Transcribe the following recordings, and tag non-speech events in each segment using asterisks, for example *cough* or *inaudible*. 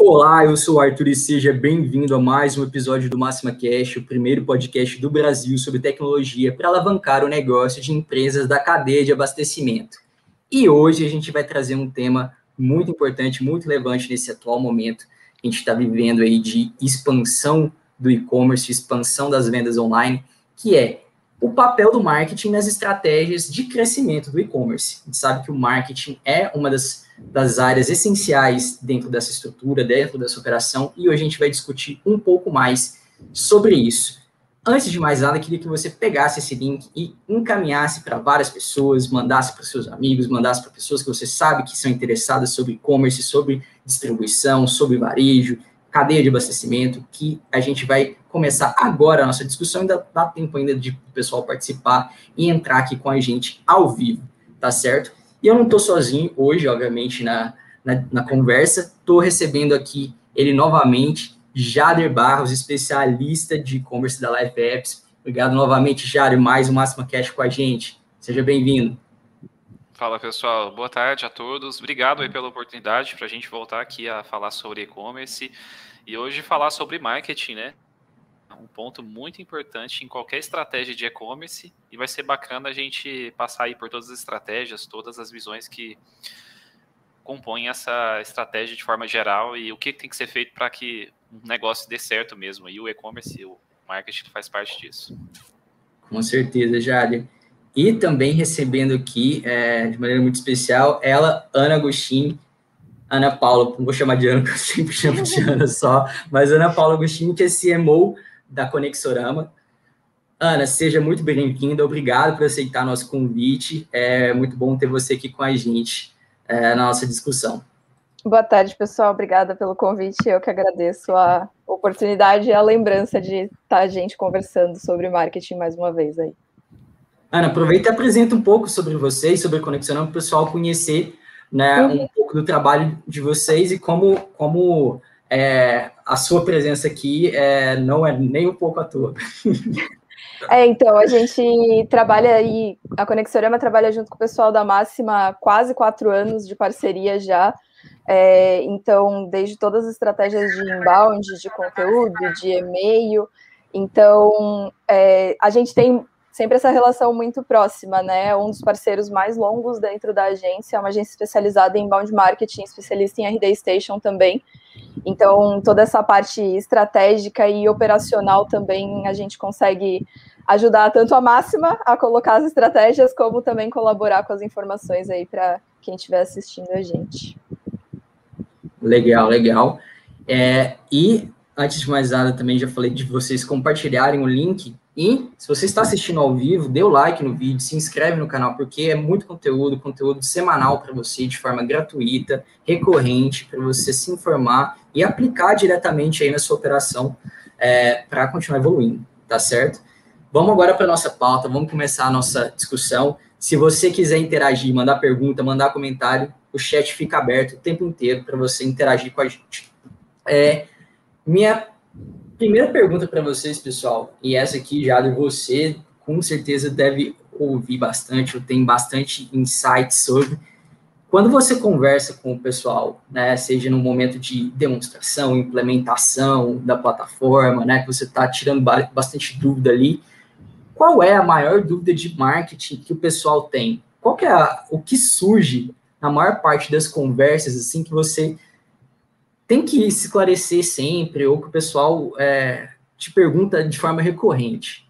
Olá, eu sou o Arthur e seja bem-vindo a mais um episódio do Máxima Cash, o primeiro podcast do Brasil sobre tecnologia para alavancar o negócio de empresas da cadeia de abastecimento. E hoje a gente vai trazer um tema muito importante, muito relevante nesse atual momento que a gente está vivendo aí de expansão do e-commerce, expansão das vendas online, que é o papel do marketing nas estratégias de crescimento do e-commerce. A gente sabe que o marketing é uma das, das áreas essenciais dentro dessa estrutura, dentro dessa operação, e hoje a gente vai discutir um pouco mais sobre isso. Antes de mais nada, queria que você pegasse esse link e encaminhasse para várias pessoas, mandasse para seus amigos, mandasse para pessoas que você sabe que são interessadas sobre e-commerce, sobre distribuição, sobre varejo, cadeia de abastecimento, que a gente vai começar agora a nossa discussão, ainda dá tempo ainda de o pessoal participar e entrar aqui com a gente ao vivo, tá certo? E eu não estou sozinho hoje, obviamente, na, na, na conversa, estou recebendo aqui ele novamente, Jader Barros, especialista de e-commerce da Live Apps. Obrigado novamente, Jader, mais um Máxima Cash com a gente. Seja bem-vindo. Fala pessoal, boa tarde a todos. Obrigado aí pela oportunidade para a gente voltar aqui a falar sobre e-commerce e hoje falar sobre marketing, né? Um ponto muito importante em qualquer estratégia de e-commerce e vai ser bacana a gente passar aí por todas as estratégias, todas as visões que compõem essa estratégia de forma geral e o que tem que ser feito para que um negócio dê certo mesmo. E o e-commerce, o marketing faz parte disso. Com certeza, Jader. E também recebendo aqui, é, de maneira muito especial, ela, Ana Agostinho, Ana Paula, não vou chamar de Ana, *laughs* porque eu sempre chamo de Ana só, mas Ana Paula Agostinho, que é CMO da Conexorama. Ana, seja muito bem-vinda, obrigado por aceitar nosso convite, é muito bom ter você aqui com a gente é, na nossa discussão. Boa tarde, pessoal, obrigada pelo convite, eu que agradeço a oportunidade e a lembrança de estar a gente conversando sobre marketing mais uma vez aí. Ana, aproveita e apresenta um pouco sobre vocês, sobre a Conexão, para o pessoal conhecer né, um pouco do trabalho de vocês e como, como é, a sua presença aqui é, não é nem um pouco à toa. *laughs* É, então, a gente trabalha aí, a Conexorama trabalha junto com o pessoal da Máxima há quase quatro anos de parceria já. É, então, desde todas as estratégias de inbound, de conteúdo, de e-mail. Então, é, a gente tem sempre essa relação muito próxima, né? Um dos parceiros mais longos dentro da agência, é uma agência especializada em inbound marketing, especialista em RD Station também. Então, toda essa parte estratégica e operacional também a gente consegue ajudar tanto a máxima a colocar as estratégias, como também colaborar com as informações aí para quem estiver assistindo a gente. Legal, legal. É, e antes de mais nada, também já falei de vocês compartilharem o link e se você está assistindo ao vivo, dê o like no vídeo, se inscreve no canal, porque é muito conteúdo, conteúdo semanal para você, de forma gratuita, recorrente, para você se informar e aplicar diretamente aí na sua operação é, para continuar evoluindo, tá certo? Vamos agora para a nossa pauta, vamos começar a nossa discussão. Se você quiser interagir, mandar pergunta, mandar comentário, o chat fica aberto o tempo inteiro para você interagir com a gente. É, minha Primeira pergunta para vocês, pessoal, e essa aqui, já de você, com certeza deve ouvir bastante, ou tem bastante insight sobre. Quando você conversa com o pessoal, né, seja no momento de demonstração, implementação da plataforma, né, que você está tirando bastante dúvida ali, qual é a maior dúvida de marketing que o pessoal tem? Qual que é a, o que surge na maior parte das conversas, assim, que você tem que se esclarecer sempre, ou que o pessoal é, te pergunta de forma recorrente?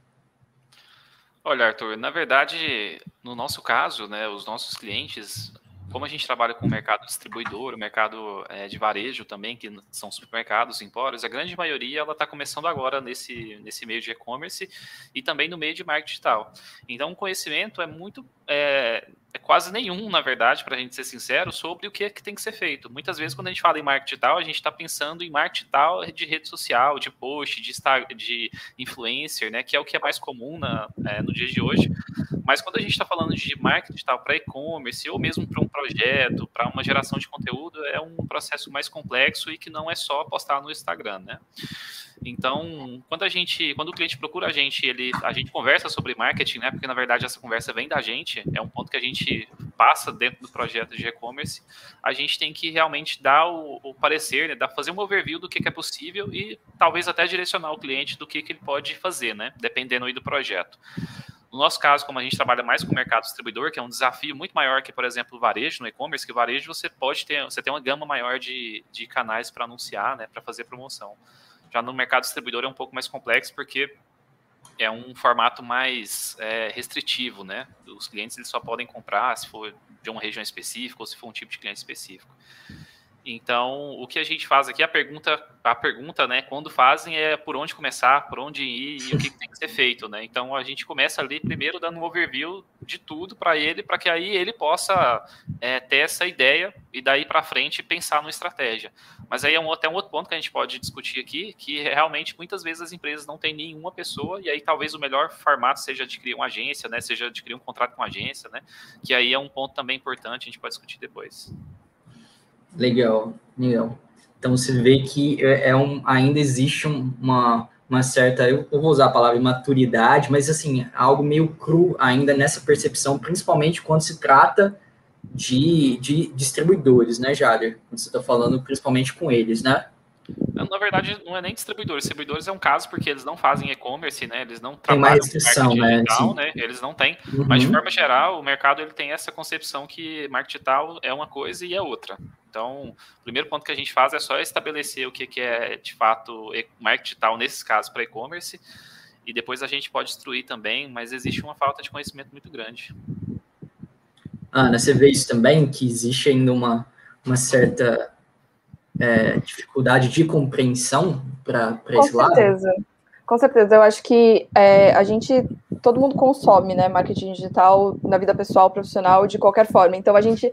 Olha, Arthur, na verdade, no nosso caso, né, os nossos clientes, como a gente trabalha com o mercado distribuidor, o mercado é, de varejo também, que são supermercados, empórios, a grande maioria ela está começando agora nesse, nesse meio de e-commerce e também no meio de marketing digital. Então, o conhecimento é muito é, é quase nenhum, na verdade, para a gente ser sincero, sobre o que, é que tem que ser feito. Muitas vezes, quando a gente fala em marketing digital, a gente está pensando em marketing digital de rede social, de post, de, de influencer, né, que é o que é mais comum na, é, no dia de hoje. Mas quando a gente está falando de marketing digital para e-commerce, ou mesmo para um projeto, para uma geração de conteúdo, é um processo mais complexo e que não é só postar no Instagram, né? Então, quando a gente, quando o cliente procura a gente, ele, a gente conversa sobre marketing, né? Porque na verdade essa conversa vem da gente, é um ponto que a gente passa dentro do projeto de e-commerce, a gente tem que realmente dar o, o parecer, né, dar, fazer um overview do que, que, é possível e talvez até direcionar o cliente do que, que ele pode fazer, né, dependendo aí do projeto. No nosso caso, como a gente trabalha mais com o mercado distribuidor, que é um desafio muito maior que, por exemplo, o varejo no e-commerce, que o varejo você pode ter, você tem uma gama maior de, de canais para anunciar, né, para fazer promoção. Já no mercado distribuidor é um pouco mais complexo, porque é um formato mais é, restritivo, né? Os clientes eles só podem comprar se for de uma região específica ou se for um tipo de cliente específico. Então, o que a gente faz aqui, a pergunta, a pergunta, né, quando fazem é por onde começar, por onde ir e o que tem que ser feito, né? Então, a gente começa ali primeiro dando um overview de tudo para ele, para que aí ele possa é, ter essa ideia e daí para frente pensar numa estratégia. Mas aí é um, até um outro ponto que a gente pode discutir aqui, que realmente muitas vezes as empresas não têm nenhuma pessoa e aí talvez o melhor formato seja adquirir uma agência, né? Seja adquirir um contrato com uma agência, né? Que aí é um ponto também importante, a gente pode discutir depois. Legal, legal. Então você vê que é, é um, ainda existe uma, uma certa, eu vou usar a palavra maturidade, mas assim, algo meio cru ainda nessa percepção, principalmente quando se trata de, de distribuidores, né, Jader? Quando você está falando principalmente com eles, né? Na verdade, não é nem distribuidores. Distribuidores é um caso porque eles não fazem e-commerce, né? Eles não trabalham tem mais restrição, com marketing digital, né? Eles não têm. Uhum. Mas, de forma geral, o mercado ele tem essa concepção que marketing digital é uma coisa e é outra. Então, o primeiro ponto que a gente faz é só estabelecer o que é, de fato, marketing digital, nesses casos, para e-commerce. E depois a gente pode instruir também, mas existe uma falta de conhecimento muito grande. Ana, você vê isso também, que existe ainda uma, uma certa é, dificuldade de compreensão para esse lado? Com certeza. Com certeza, eu acho que é, a gente, todo mundo consome, né, marketing digital na vida pessoal, profissional, de qualquer forma. Então a gente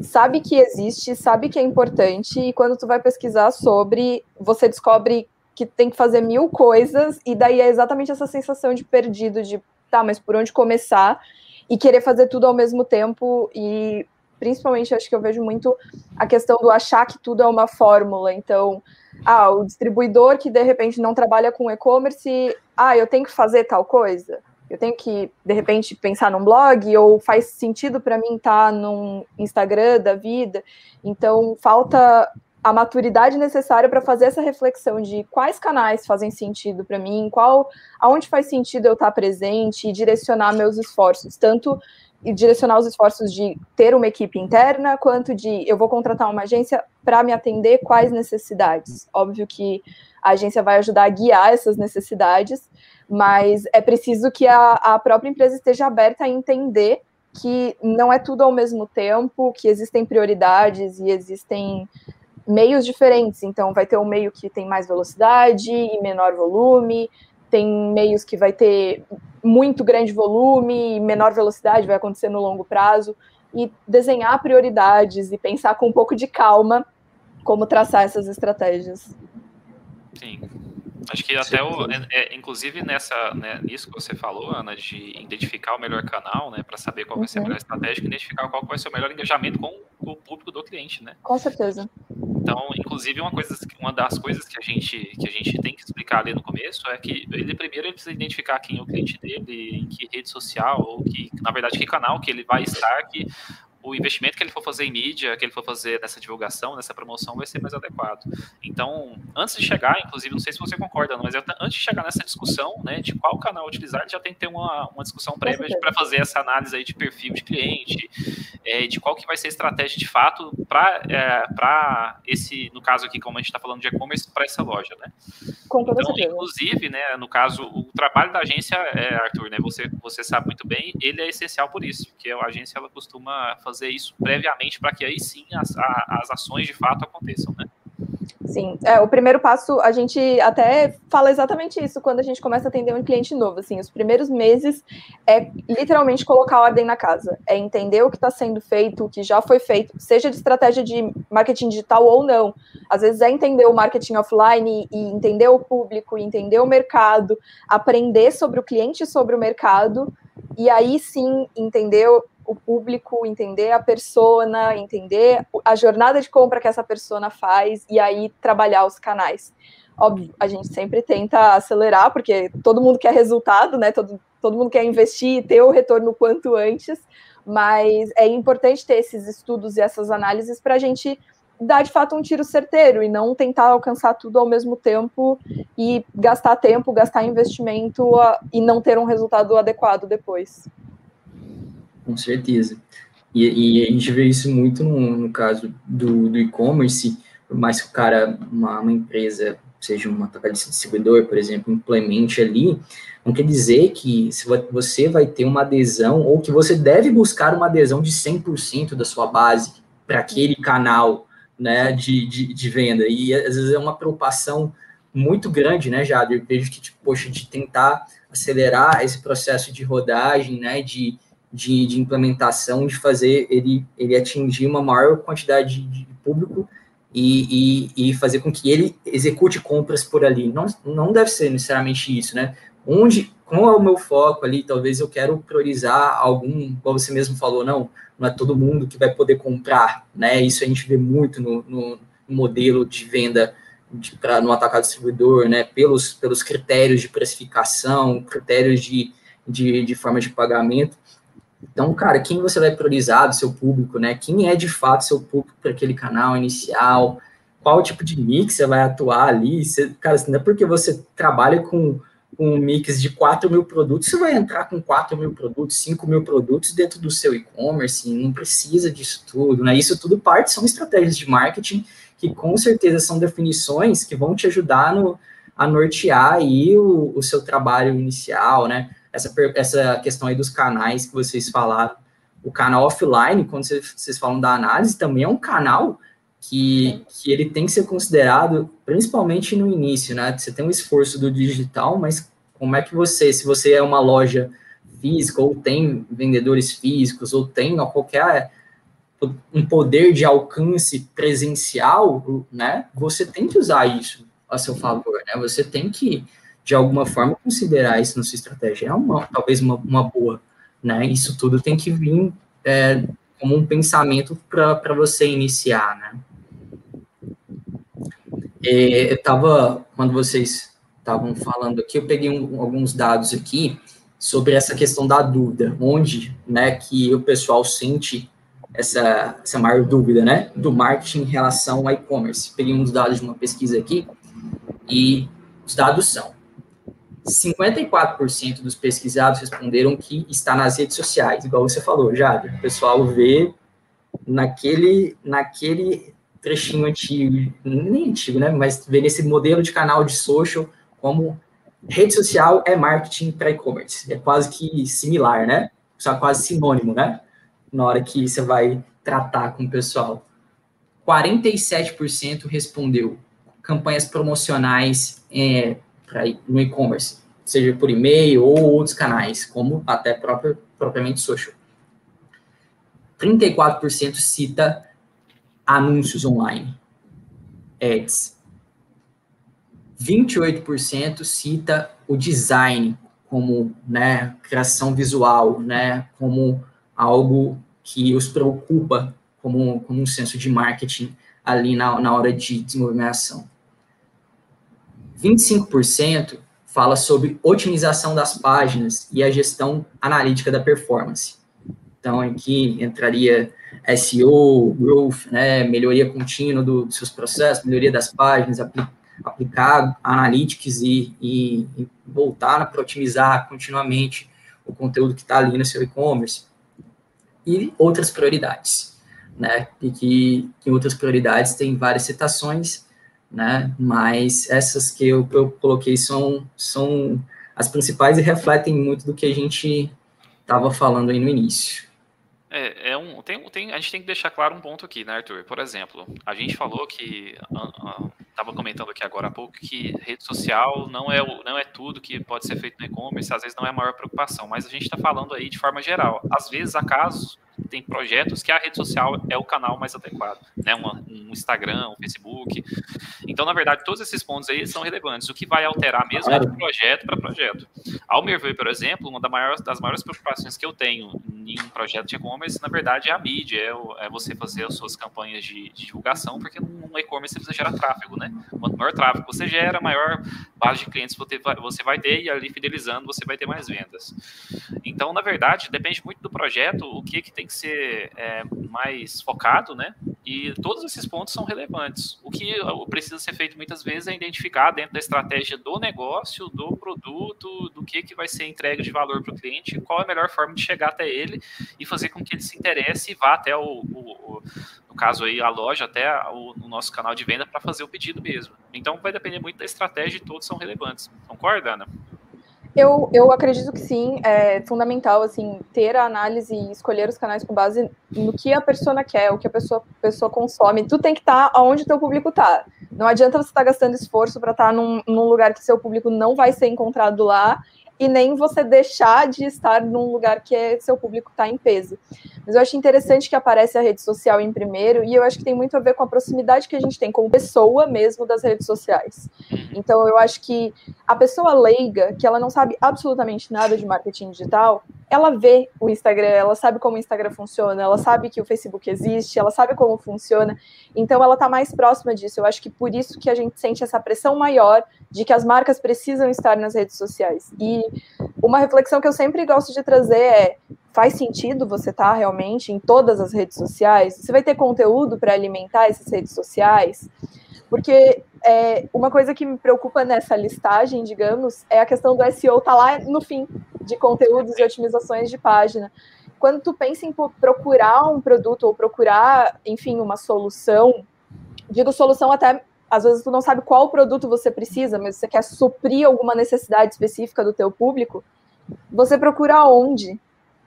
sabe que existe, sabe que é importante, e quando tu vai pesquisar sobre, você descobre que tem que fazer mil coisas, e daí é exatamente essa sensação de perdido, de tá, mas por onde começar? E querer fazer tudo ao mesmo tempo e principalmente acho que eu vejo muito a questão do achar que tudo é uma fórmula. Então, ah, o distribuidor que de repente não trabalha com e-commerce, ah, eu tenho que fazer tal coisa. Eu tenho que, de repente, pensar num blog, ou faz sentido para mim estar num Instagram da vida. Então, falta a maturidade necessária para fazer essa reflexão de quais canais fazem sentido para mim, qual, aonde faz sentido eu estar presente e direcionar meus esforços, tanto e direcionar os esforços de ter uma equipe interna, quanto de eu vou contratar uma agência para me atender quais necessidades. Óbvio que a agência vai ajudar a guiar essas necessidades, mas é preciso que a, a própria empresa esteja aberta a entender que não é tudo ao mesmo tempo, que existem prioridades e existem meios diferentes. Então, vai ter um meio que tem mais velocidade e menor volume, tem meios que vai ter muito grande volume e menor velocidade, vai acontecer no longo prazo, e desenhar prioridades e pensar com um pouco de calma como traçar essas estratégias. Sim. Acho que até o, é, é, inclusive nessa, né, nisso que você falou, Ana, de identificar o melhor canal, né, para saber qual vai ser a uhum. melhor estratégia, identificar qual vai ser o melhor engajamento com, com o público do cliente, né? Com certeza. Então, inclusive, uma, coisa, uma das coisas que a, gente, que a gente tem que explicar ali no começo é que ele primeiro ele precisa identificar quem é o cliente dele, em que rede social, ou que, na verdade, que canal que ele vai estar, que o investimento que ele for fazer em mídia, que ele for fazer nessa divulgação, nessa promoção, vai ser mais adequado. Então, antes de chegar, inclusive, não sei se você concorda, mas antes de chegar nessa discussão, né, de qual canal utilizar, já tem que ter uma, uma discussão prévia para fazer essa análise aí de perfil de cliente, é, de qual que vai ser a estratégia de fato para é, esse, no caso aqui, como a gente está falando de e-commerce, para essa loja, né? Com então, certeza. inclusive, né, no caso, o trabalho da agência, é, Arthur, né, você, você sabe muito bem, ele é essencial por isso, porque a agência ela costuma fazer fazer isso previamente para que aí sim as, as ações de fato aconteçam, né? Sim, é, o primeiro passo, a gente até fala exatamente isso quando a gente começa a atender um cliente novo, assim, os primeiros meses é literalmente colocar ordem na casa, é entender o que está sendo feito, o que já foi feito, seja de estratégia de marketing digital ou não, às vezes é entender o marketing offline e entender o público, entender o mercado, aprender sobre o cliente e sobre o mercado, e aí sim entender o público, entender a persona, entender a jornada de compra que essa persona faz e aí trabalhar os canais. Óbvio, a gente sempre tenta acelerar, porque todo mundo quer resultado, né? Todo, todo mundo quer investir e ter o retorno quanto antes, mas é importante ter esses estudos e essas análises para a gente dar de fato um tiro certeiro e não tentar alcançar tudo ao mesmo tempo e gastar tempo, gastar investimento e não ter um resultado adequado depois. Com certeza. E, e a gente vê isso muito no, no caso do, do e-commerce, por mais que o cara, uma, uma empresa, seja uma distribuidor, por exemplo, implemente ali, não quer dizer que você vai ter uma adesão ou que você deve buscar uma adesão de 100% da sua base para aquele canal né, de, de, de, venda. E às vezes é uma preocupação muito grande, né, Jade? Eu vejo que, tipo, poxa, de tentar acelerar esse processo de rodagem, né, de, de, de implementação, de fazer ele, ele atingir uma maior quantidade de público e, e, e, fazer com que ele execute compras por ali. Não, não deve ser necessariamente isso, né? Onde, qual é o meu foco ali? Talvez eu quero priorizar algum, como você mesmo falou, não, não é todo mundo que vai poder comprar, né? Isso a gente vê muito no, no modelo de venda pra, no atacado distribuidor, né? Pelos, pelos critérios de precificação, critérios de, de, de forma de pagamento. Então, cara, quem você vai priorizar do seu público, né? Quem é de fato seu público para aquele canal inicial? Qual tipo de mix você vai atuar ali? Você, cara, não é porque você trabalha com um mix de 4 mil produtos, você vai entrar com 4 mil produtos, 5 mil produtos dentro do seu e-commerce, não precisa disso tudo, né? Isso tudo parte, são estratégias de marketing que com certeza são definições que vão te ajudar no, a nortear aí o, o seu trabalho inicial, né? Essa, essa questão aí dos canais que vocês falaram, o canal offline, quando vocês, vocês falam da análise, também é um canal que, que ele tem que ser considerado, principalmente no início, né? Você tem um esforço do digital, mas como é que você, se você é uma loja física, ou tem vendedores físicos, ou tem ó, qualquer um poder de alcance presencial, né? Você tem que usar isso a seu favor, né? Você tem que, de alguma forma, considerar isso na sua estratégia. É uma, talvez uma, uma boa, né? Isso tudo tem que vir é, como um pensamento para você iniciar, né? É, eu estava, quando vocês estavam falando aqui, eu peguei um, alguns dados aqui sobre essa questão da dúvida, onde, né, que o pessoal sente essa, essa maior dúvida, né, do marketing em relação ao e-commerce. Peguei uns dados de uma pesquisa aqui e os dados são 54% dos pesquisados responderam que está nas redes sociais, igual você falou, Jade. O pessoal vê naquele, naquele trechinho antigo, nem antigo, né? Mas ver nesse modelo de canal de social como rede social é marketing para e-commerce. É quase que similar, né? Só quase sinônimo, né? Na hora que você vai tratar com o pessoal. 47% respondeu campanhas promocionais é, pra, no e-commerce, seja por e-mail ou outros canais, como até próprio, propriamente social. 34% cita anúncios online, ads. 28% cita o design como né, criação visual, né, como algo que os preocupa como, como um senso de marketing ali na, na hora de desenvolver a ação. 25% fala sobre otimização das páginas e a gestão analítica da performance. Então, aqui entraria SEO, growth, né, melhoria contínua do, dos seus processos, melhoria das páginas, apli aplicar analytics e, e, e voltar para otimizar continuamente o conteúdo que está ali no seu e-commerce. E outras prioridades, né, e que, que outras prioridades tem várias citações, né, mas essas que eu, eu coloquei são, são as principais e refletem muito do que a gente estava falando aí no início. É, é um, tem, tem, a gente tem que deixar claro um ponto aqui, né, Arthur? Por exemplo, a gente falou que estava comentando aqui agora há pouco que rede social não é, não é tudo que pode ser feito no e-commerce, às vezes não é a maior preocupação, mas a gente está falando aí de forma geral. Às vezes, há casos, tem projetos que a rede social é o canal mais adequado, né? Uma, um Instagram, um Facebook. Então, na verdade, todos esses pontos aí são relevantes. O que vai alterar mesmo é de projeto para projeto. Ao meu ver, por exemplo, uma das maiores, das maiores preocupações que eu tenho em um projeto de e-commerce, na verdade, é a mídia, é, é você fazer as suas campanhas de, de divulgação, porque no e-commerce você precisa gerar tráfego, né? Quanto maior tráfego você gera, maior base de clientes você vai, ter, e ali fidelizando você vai ter mais vendas. Então, na verdade, depende muito do projeto, o que, que tem que ser é, mais focado, né? E todos esses pontos são relevantes. O que precisa ser feito muitas vezes é identificar dentro da estratégia do negócio, do produto, do que, que vai ser entregue de valor para o cliente, qual é a melhor forma de chegar até ele e fazer com que ele se interesse e vá até o, o, caso aí a loja, até o, o nosso canal de venda para fazer o pedido mesmo. Então vai depender muito da estratégia e todos são relevantes. Concorda, Ana? Eu, eu acredito que sim, é fundamental assim ter a análise e escolher os canais com base no que a pessoa quer, o que a pessoa, pessoa consome. Tu tem que estar tá onde teu público está. Não adianta você estar tá gastando esforço para estar tá num, num lugar que seu público não vai ser encontrado lá e nem você deixar de estar num lugar que é, seu público está em peso. Mas eu acho interessante que aparece a rede social em primeiro, e eu acho que tem muito a ver com a proximidade que a gente tem como pessoa mesmo das redes sociais. Então eu acho que a pessoa leiga, que ela não sabe absolutamente nada de marketing digital, ela vê o Instagram, ela sabe como o Instagram funciona, ela sabe que o Facebook existe, ela sabe como funciona, então ela está mais próxima disso. Eu acho que por isso que a gente sente essa pressão maior de que as marcas precisam estar nas redes sociais. E uma reflexão que eu sempre gosto de trazer é: faz sentido você estar tá realmente em todas as redes sociais? Você vai ter conteúdo para alimentar essas redes sociais? Porque é, uma coisa que me preocupa nessa listagem, digamos, é a questão do SEO tá lá no fim de conteúdos e otimizações de página. Quando tu pensa em procurar um produto ou procurar, enfim, uma solução, digo solução até às vezes tu não sabe qual produto você precisa, mas você quer suprir alguma necessidade específica do teu público, você procura onde?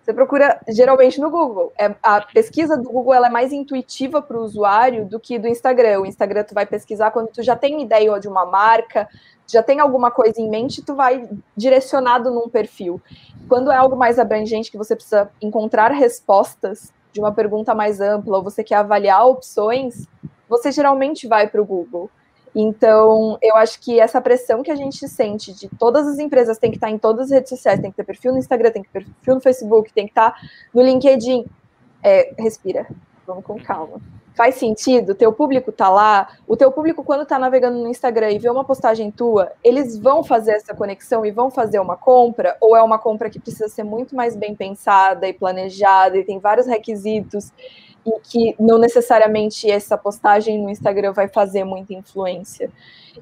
Você procura geralmente no Google. É, a pesquisa do Google é mais intuitiva para o usuário do que do Instagram. O Instagram tu vai pesquisar quando tu já tem ideia de uma marca, já tem alguma coisa em mente, tu vai direcionado num perfil. Quando é algo mais abrangente que você precisa encontrar respostas de uma pergunta mais ampla, ou você quer avaliar opções, você geralmente vai para o Google. Então, eu acho que essa pressão que a gente sente de todas as empresas tem que estar em todas as redes sociais, tem que ter perfil no Instagram, tem que ter perfil no Facebook, tem que estar no LinkedIn. É, respira, vamos com calma. Faz sentido? Teu público tá lá. O teu público, quando tá navegando no Instagram e vê uma postagem tua, eles vão fazer essa conexão e vão fazer uma compra? Ou é uma compra que precisa ser muito mais bem pensada e planejada e tem vários requisitos? E que não necessariamente essa postagem no Instagram vai fazer muita influência.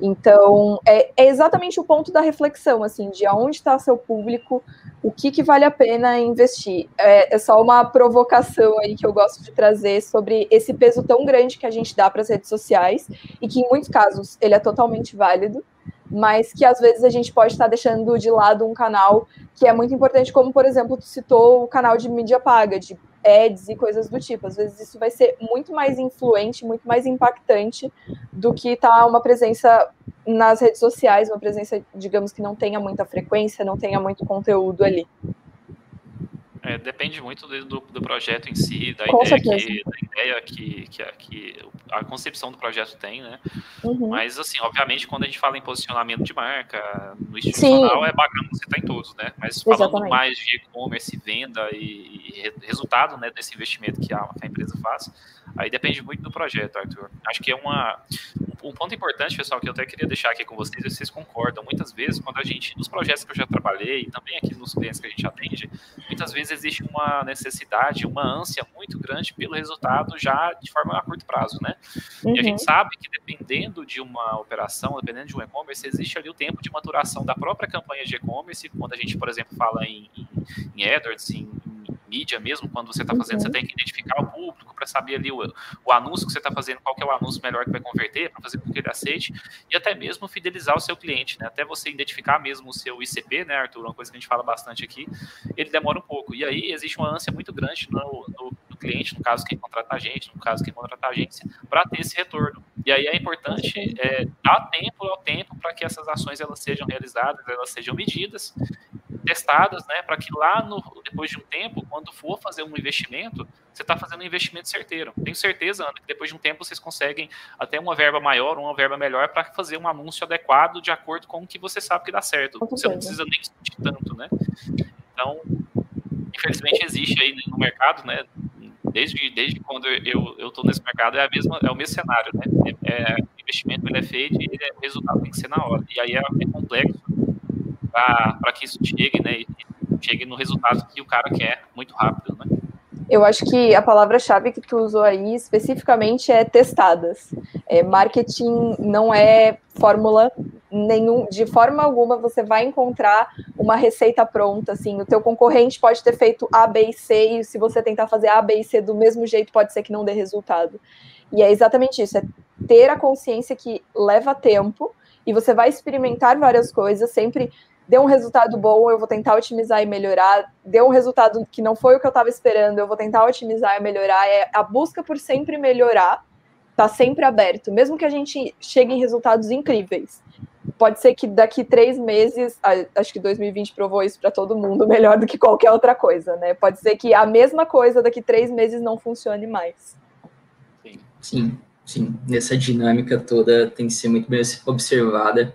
Então, é, é exatamente o ponto da reflexão, assim, de aonde está seu público, o que, que vale a pena investir. É, é, só uma provocação aí que eu gosto de trazer sobre esse peso tão grande que a gente dá para as redes sociais, e que em muitos casos ele é totalmente válido, mas que às vezes a gente pode estar deixando de lado um canal que é muito importante, como por exemplo, tu citou o canal de mídia paga, de ads e coisas do tipo. Às vezes isso vai ser muito mais influente, muito mais impactante do que tá uma presença nas redes sociais, uma presença, digamos, que não tenha muita frequência, não tenha muito conteúdo ali. É, depende muito do, do, projeto em si, da Com ideia, que, da ideia que, que, que, a concepção do projeto tem, né? Uhum. Mas, assim, obviamente, quando a gente fala em posicionamento de marca, no institucional, Sim. é bacana você estar em todos, né? Mas falando Exatamente. mais de e-commerce, venda e, e, resultado né, desse investimento que a, que a empresa faz, aí depende muito do projeto, Arthur. Acho que é uma, um ponto importante, pessoal, que eu até queria deixar aqui com vocês, é vocês concordam. Muitas vezes, quando a gente, nos projetos que eu já trabalhei, e também aqui nos clientes que a gente atende, muitas vezes existe uma necessidade, uma ânsia muito grande pelo resultado já de forma a curto prazo, né? Uhum. E a gente uhum. sabe que dependendo de uma operação, dependendo de um e-commerce, existe ali o tempo de maturação da própria campanha de e-commerce, quando a gente, por exemplo, fala em, em, em AdWords, em, em mídia mesmo, quando você está fazendo, uhum. você tem que identificar o público para saber ali o, o anúncio que você está fazendo, qual que é o anúncio melhor que vai converter, para fazer com que ele aceite, e até mesmo fidelizar o seu cliente, né? Até você identificar mesmo o seu ICP, né, Arthur? Uma coisa que a gente fala bastante aqui, ele demora um pouco. E aí existe uma ânsia muito grande no, no, no cliente, no caso quem contrata a gente, no caso quem contrata a agência, para ter esse retorno. E aí é importante é, dar tempo ao tempo para que essas ações elas sejam realizadas, elas sejam medidas testadas, né, para que lá no, depois de um tempo, quando for fazer um investimento, você está fazendo um investimento certeiro. Tenho certeza, Ana, que depois de um tempo vocês conseguem até uma verba maior, uma verba melhor para fazer um anúncio adequado de acordo com o que você sabe que dá certo. Você não precisa nem discutir tanto, né? Então, infelizmente existe aí no mercado, né? Desde, desde quando eu estou nesse mercado é, a mesma, é o mesmo cenário, né? É, é, o investimento ele é feito e ele, o resultado tem que ser na hora. E aí é, é complexo para que isso chegue, né? E chegue no resultado que o cara quer muito rápido, né? Eu acho que a palavra-chave que tu usou aí especificamente é testadas. É, marketing não é fórmula nenhum, de forma alguma você vai encontrar uma receita pronta. Assim, o teu concorrente pode ter feito A, B e C, e se você tentar fazer A, B e C do mesmo jeito, pode ser que não dê resultado. E é exatamente isso: é ter a consciência que leva tempo e você vai experimentar várias coisas, sempre deu um resultado bom, eu vou tentar otimizar e melhorar. Deu um resultado que não foi o que eu estava esperando, eu vou tentar otimizar e melhorar. É a busca por sempre melhorar, tá sempre aberto, mesmo que a gente chegue em resultados incríveis. Pode ser que daqui três meses, acho que 2020 provou isso para todo mundo *laughs* melhor do que qualquer outra coisa, né? Pode ser que a mesma coisa daqui três meses não funcione mais. Sim, sim, sim. Nessa dinâmica toda tem que ser muito bem observada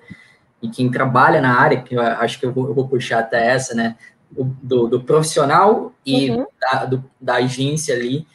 e quem trabalha na área, que eu acho que eu vou, eu vou puxar até essa, né, do, do profissional e uhum. da, do, da agência ali,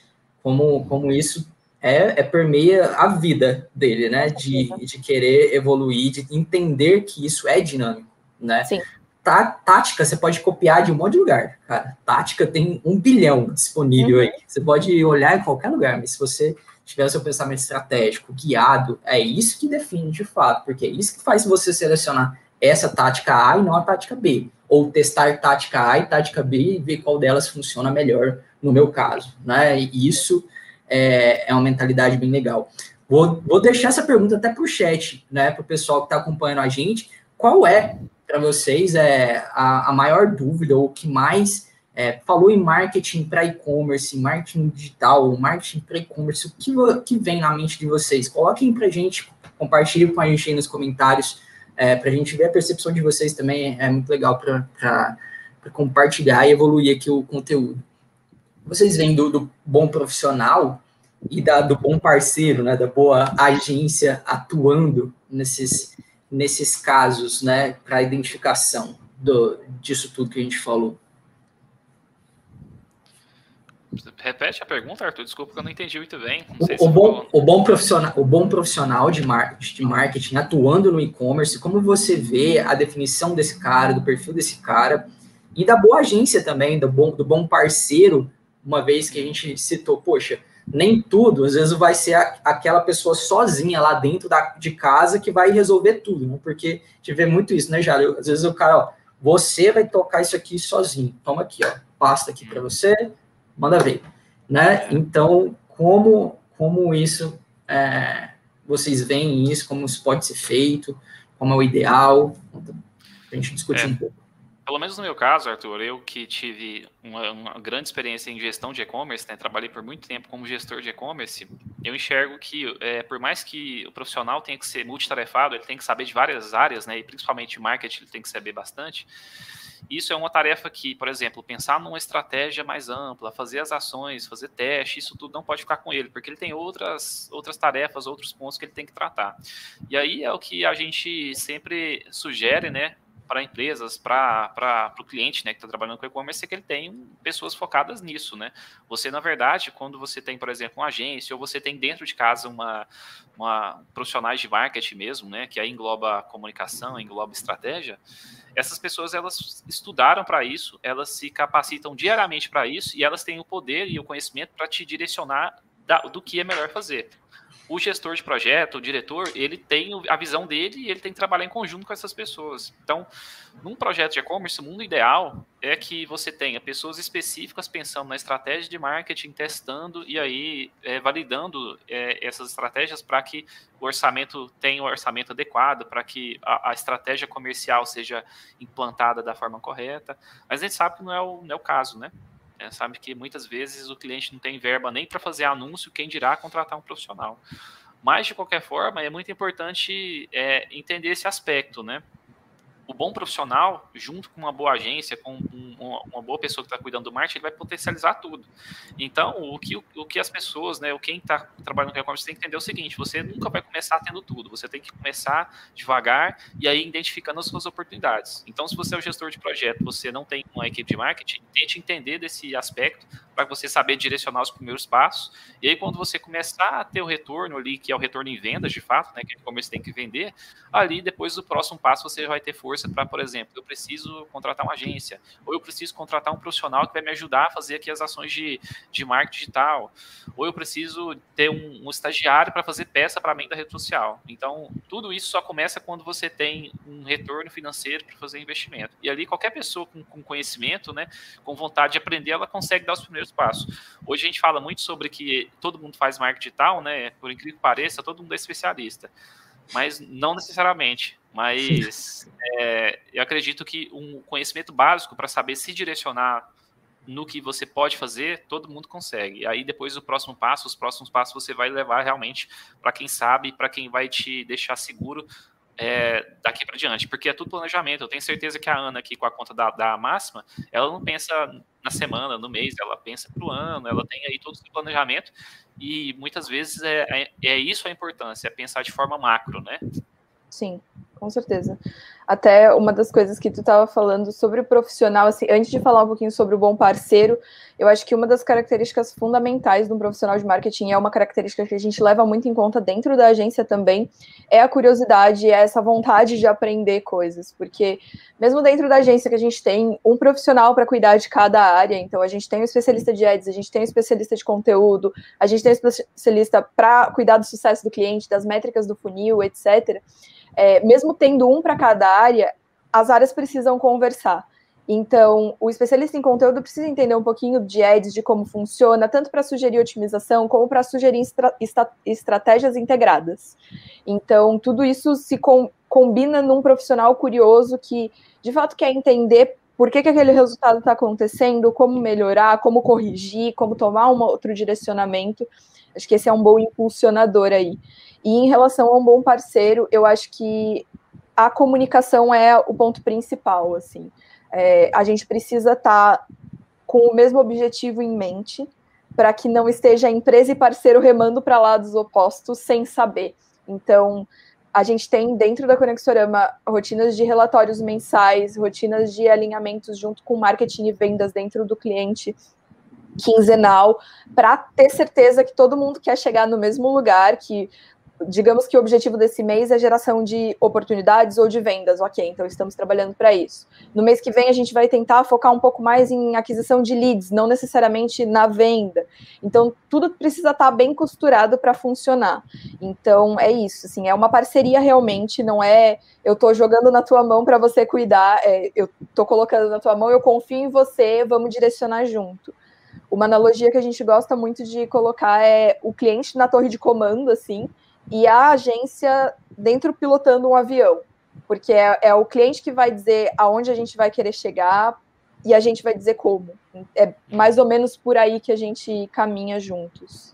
como, como isso é, é permeia a vida dele, né, de, de querer evoluir, de entender que isso é dinâmico, né. Sim. Tá, tática você pode copiar de um monte de lugar, cara. Tática tem um bilhão disponível uhum. aí. Você pode olhar em qualquer lugar, mas se você tiver o seu pensamento estratégico guiado, é isso que define de fato, porque é isso que faz você selecionar essa tática A e não a tática B, ou testar tática A e tática B e ver qual delas funciona melhor no meu caso, né? E isso é, é uma mentalidade bem legal. Vou, vou deixar essa pergunta até para o chat, né, para o pessoal que está acompanhando a gente. Qual é, para vocês, é, a, a maior dúvida ou o que mais é, falou em marketing para e-commerce, marketing digital, marketing para e-commerce, o que, que vem na mente de vocês? Coloquem para a gente, compartilhem com a gente aí nos comentários, é, para a gente ver a percepção de vocês também, é muito legal para compartilhar e evoluir aqui o conteúdo. Vocês vêm do, do bom profissional e da, do bom parceiro, né, da boa agência atuando nesses, nesses casos, né, para identificação do, disso tudo que a gente falou. Repete a pergunta, Arthur. Desculpa que eu não entendi muito bem. O, bom, o, bom profissional, o bom profissional de marketing, de marketing atuando no e-commerce, como você vê a definição desse cara, do perfil desse cara, e da boa agência também, do bom, do bom parceiro, uma vez que a gente citou, poxa, nem tudo, às vezes vai ser a, aquela pessoa sozinha lá dentro da, de casa que vai resolver tudo, né? porque a gente vê muito isso, né, Jário? Às vezes o cara, ó, você vai tocar isso aqui sozinho, toma aqui, ó, pasta aqui para você, manda ver, né? Então, como, como isso, é, vocês veem isso, como isso pode ser feito, como é o ideal, a gente discutir é, um pouco. Pelo menos no meu caso, Arthur, eu que tive uma, uma grande experiência em gestão de e-commerce, né, trabalhei por muito tempo como gestor de e-commerce, eu enxergo que, é, por mais que o profissional tenha que ser multitarefado, ele tem que saber de várias áreas, né, e principalmente marketing ele tem que saber bastante, isso é uma tarefa que, por exemplo, pensar numa estratégia mais ampla, fazer as ações, fazer teste, isso tudo não pode ficar com ele, porque ele tem outras, outras tarefas, outros pontos que ele tem que tratar. E aí é o que a gente sempre sugere, né? Para empresas, para o cliente né, que está trabalhando com e-commerce, é que ele tem pessoas focadas nisso. Né? Você, na verdade, quando você tem, por exemplo, uma agência, ou você tem dentro de casa uma, uma profissionais de marketing mesmo, né, que aí engloba comunicação, engloba estratégia, essas pessoas elas estudaram para isso, elas se capacitam diariamente para isso e elas têm o poder e o conhecimento para te direcionar da, do que é melhor fazer o gestor de projeto, o diretor, ele tem a visão dele e ele tem que trabalhar em conjunto com essas pessoas. Então, num projeto de e-commerce, o mundo ideal é que você tenha pessoas específicas pensando na estratégia de marketing, testando e aí é, validando é, essas estratégias para que o orçamento tenha o orçamento adequado, para que a, a, estratégia comercial seja implantada da forma correta. Mas a gente sabe que não é o, não é o caso, né? É, sabe que muitas vezes o cliente não tem verba nem para fazer anúncio, quem dirá contratar um profissional. Mas, de qualquer forma, é muito importante é, entender esse aspecto, né? O bom profissional, junto com uma boa agência, com um, uma boa pessoa que está cuidando do marketing, ele vai potencializar tudo. Então, o que, o que as pessoas, né, o quem está trabalhando com e-commerce tem que entender é o seguinte: você nunca vai começar tendo tudo, você tem que começar devagar e aí identificando as suas oportunidades. Então, se você é o gestor de projeto, você não tem uma equipe de marketing, tente entender desse aspecto para você saber direcionar os primeiros passos. E aí, quando você começar a ter o retorno ali, que é o retorno em vendas, de fato, né, que o e-commerce tem que vender, ali depois do próximo passo você vai ter força para, por exemplo, eu preciso contratar uma agência, ou eu preciso contratar um profissional que vai me ajudar a fazer aqui as ações de, de marketing digital, ou eu preciso ter um, um estagiário para fazer peça para mim da rede social. Então, tudo isso só começa quando você tem um retorno financeiro para fazer investimento. E ali, qualquer pessoa com, com conhecimento, né, com vontade de aprender, ela consegue dar os primeiros passos. Hoje a gente fala muito sobre que todo mundo faz marketing digital, né? Por incrível que pareça, todo mundo é especialista. Mas não necessariamente. Mas é, eu acredito que um conhecimento básico para saber se direcionar no que você pode fazer, todo mundo consegue. Aí depois o próximo passo, os próximos passos você vai levar realmente para quem sabe, para quem vai te deixar seguro é, daqui para diante, porque é tudo planejamento. Eu tenho certeza que a Ana aqui com a conta da, da máxima, ela não pensa na semana, no mês, ela pensa para o ano, ela tem aí todo o planejamento e muitas vezes é, é, é isso a importância, é pensar de forma macro, né? Sim, com certeza. Até uma das coisas que tu estava falando sobre o profissional, assim, antes de falar um pouquinho sobre o bom parceiro, eu acho que uma das características fundamentais de um profissional de marketing é uma característica que a gente leva muito em conta dentro da agência também, é a curiosidade, é essa vontade de aprender coisas, porque mesmo dentro da agência que a gente tem um profissional para cuidar de cada área, então a gente tem um especialista de ads, a gente tem um especialista de conteúdo, a gente tem um especialista para cuidar do sucesso do cliente, das métricas do funil, etc é, mesmo tendo um para cada área, as áreas precisam conversar. Então, o especialista em conteúdo precisa entender um pouquinho de ads, de como funciona, tanto para sugerir otimização, como para sugerir estra estratégias integradas. Então, tudo isso se com combina num profissional curioso que, de fato, quer entender por que, que aquele resultado está acontecendo, como melhorar, como corrigir, como tomar um outro direcionamento. Acho que esse é um bom impulsionador aí. E em relação a um bom parceiro, eu acho que a comunicação é o ponto principal, assim. É, a gente precisa estar tá com o mesmo objetivo em mente para que não esteja empresa e parceiro remando para lados opostos sem saber. Então, a gente tem dentro da Conexorama rotinas de relatórios mensais, rotinas de alinhamentos junto com marketing e vendas dentro do cliente quinzenal, para ter certeza que todo mundo quer chegar no mesmo lugar, que digamos que o objetivo desse mês é geração de oportunidades ou de vendas, ok, então estamos trabalhando para isso. No mês que vem a gente vai tentar focar um pouco mais em aquisição de leads, não necessariamente na venda. Então tudo precisa estar tá bem costurado para funcionar. Então é isso, assim, é uma parceria realmente, não é eu estou jogando na tua mão para você cuidar, é, eu estou colocando na tua mão, eu confio em você, vamos direcionar junto. Uma analogia que a gente gosta muito de colocar é o cliente na torre de comando, assim, e a agência dentro pilotando um avião, porque é, é, o cliente que vai dizer aonde a gente vai querer chegar e a gente vai dizer como. É mais ou menos por aí que a gente caminha juntos.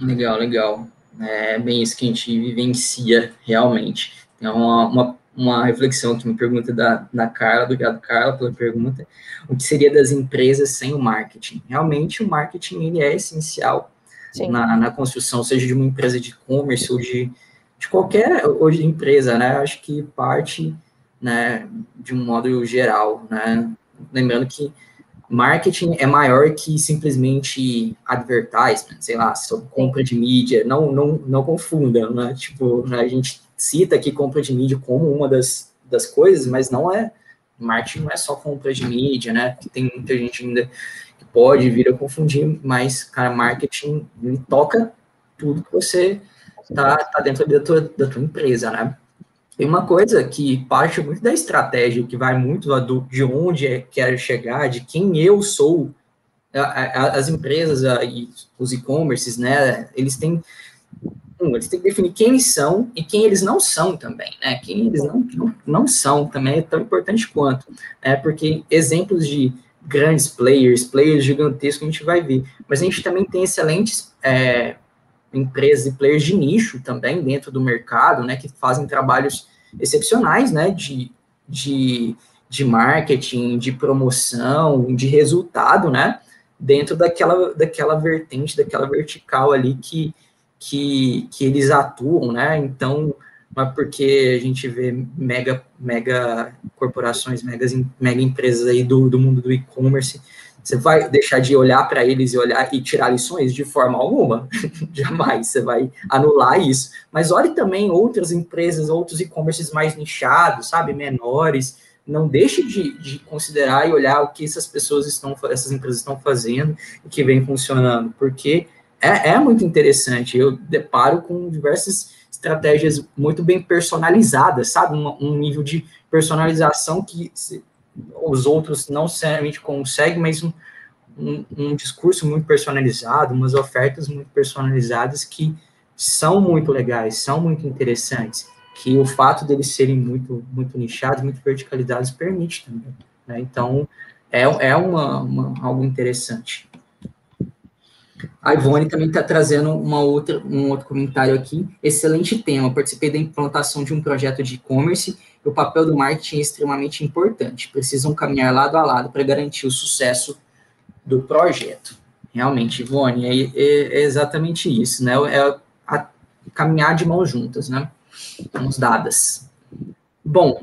Legal, legal. É bem isso que a gente vivencia realmente. É uma, uma, uma reflexão aqui, uma pergunta da, da Carla, obrigado, Carla, pela pergunta. O que seria das empresas sem o marketing? Realmente, o marketing ele é essencial na, na, construção, seja de uma empresa de e-commerce ou de, de qualquer hoje empresa, né? Acho que parte, né, de um modo geral, né? Lembrando que marketing é maior que simplesmente advertisement, sei lá, sobre compra de mídia, não, não, não confundam, né? Tipo, a gente cita aqui compra de mídia como uma das, das coisas, mas não é, marketing não é só compra de mídia, né? Tem muita gente ainda pode vir a confundir, mas, cara, marketing ele toca tudo que você tá, tá dentro da tua, da tua empresa, né? E uma coisa que parte muito da estratégia, que vai muito do, de onde é, quero chegar, de quem eu sou, as empresas e os e-commerces, né, eles têm um, eles têm que definir quem eles são e quem eles não são também, né? Quem eles não, não, não são também é tão importante quanto, né? Porque exemplos de grandes players, players gigantescos, a gente vai ver. Mas a gente também tem excelentes é, empresas e players de nicho também dentro do mercado, né, que fazem trabalhos excepcionais, né, de, de, de marketing, de promoção, de resultado, né, dentro daquela, daquela vertente, daquela vertical ali que, que, que eles atuam, né, então, mas porque a gente vê mega, mega corporações, mega, mega empresas aí do, do mundo do e-commerce, você vai deixar de olhar para eles e olhar e tirar lições de forma alguma? *laughs* Jamais. Você vai anular isso. Mas olhe também outras empresas, outros e-commerces mais nichados, sabe, menores. Não deixe de, de, considerar e olhar o que essas pessoas estão, essas empresas estão fazendo e que vem funcionando, porque é, é muito interessante. Eu deparo com diversas estratégias muito bem personalizadas, sabe? Um, um nível de personalização que os outros não necessariamente conseguem, mas um, um, um, discurso muito personalizado, umas ofertas muito personalizadas que são muito legais, são muito interessantes, que o fato deles serem muito, muito nichados, muito verticalizados, permite também. Né? Então, é, é uma, uma, algo interessante. A Ivone também está trazendo uma outra, um outro comentário aqui. Excelente tema. Participei da implantação de um projeto de e-commerce o papel do marketing é extremamente importante. Precisam caminhar lado a lado para garantir o sucesso do projeto. Realmente, Ivone, é, é, é exatamente isso, né? É a, caminhar de mãos juntas, né? Mãos dadas. Bom,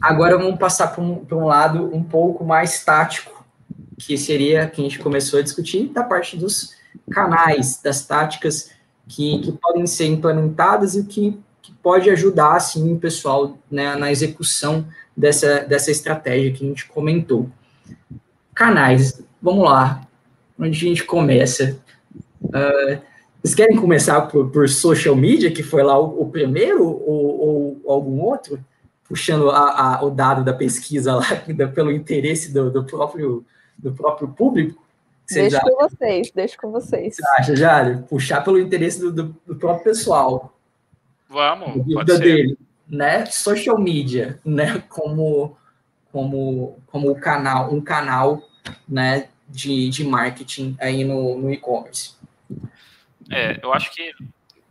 agora vamos passar para um, um lado um pouco mais tático, que seria que a gente começou a discutir, da parte dos canais, das táticas que, que podem ser implementadas e o que pode ajudar, assim, o pessoal né, na execução dessa, dessa estratégia que a gente comentou. Canais, vamos lá, onde a gente começa? Uh, vocês querem começar por, por, social media, que foi lá o, o primeiro, ou, ou, algum outro? Puxando a, a, o dado da pesquisa lá, *laughs* pelo interesse do, do, próprio, do próprio público? Deixa com vocês, deixa com vocês. Você acha, Jário? Puxar pelo interesse do, do, do próprio pessoal. Vamos, vida dele, né? Social media, né? Como, como, como o canal, um canal, né? De, de marketing aí no, no e-commerce. É, eu acho que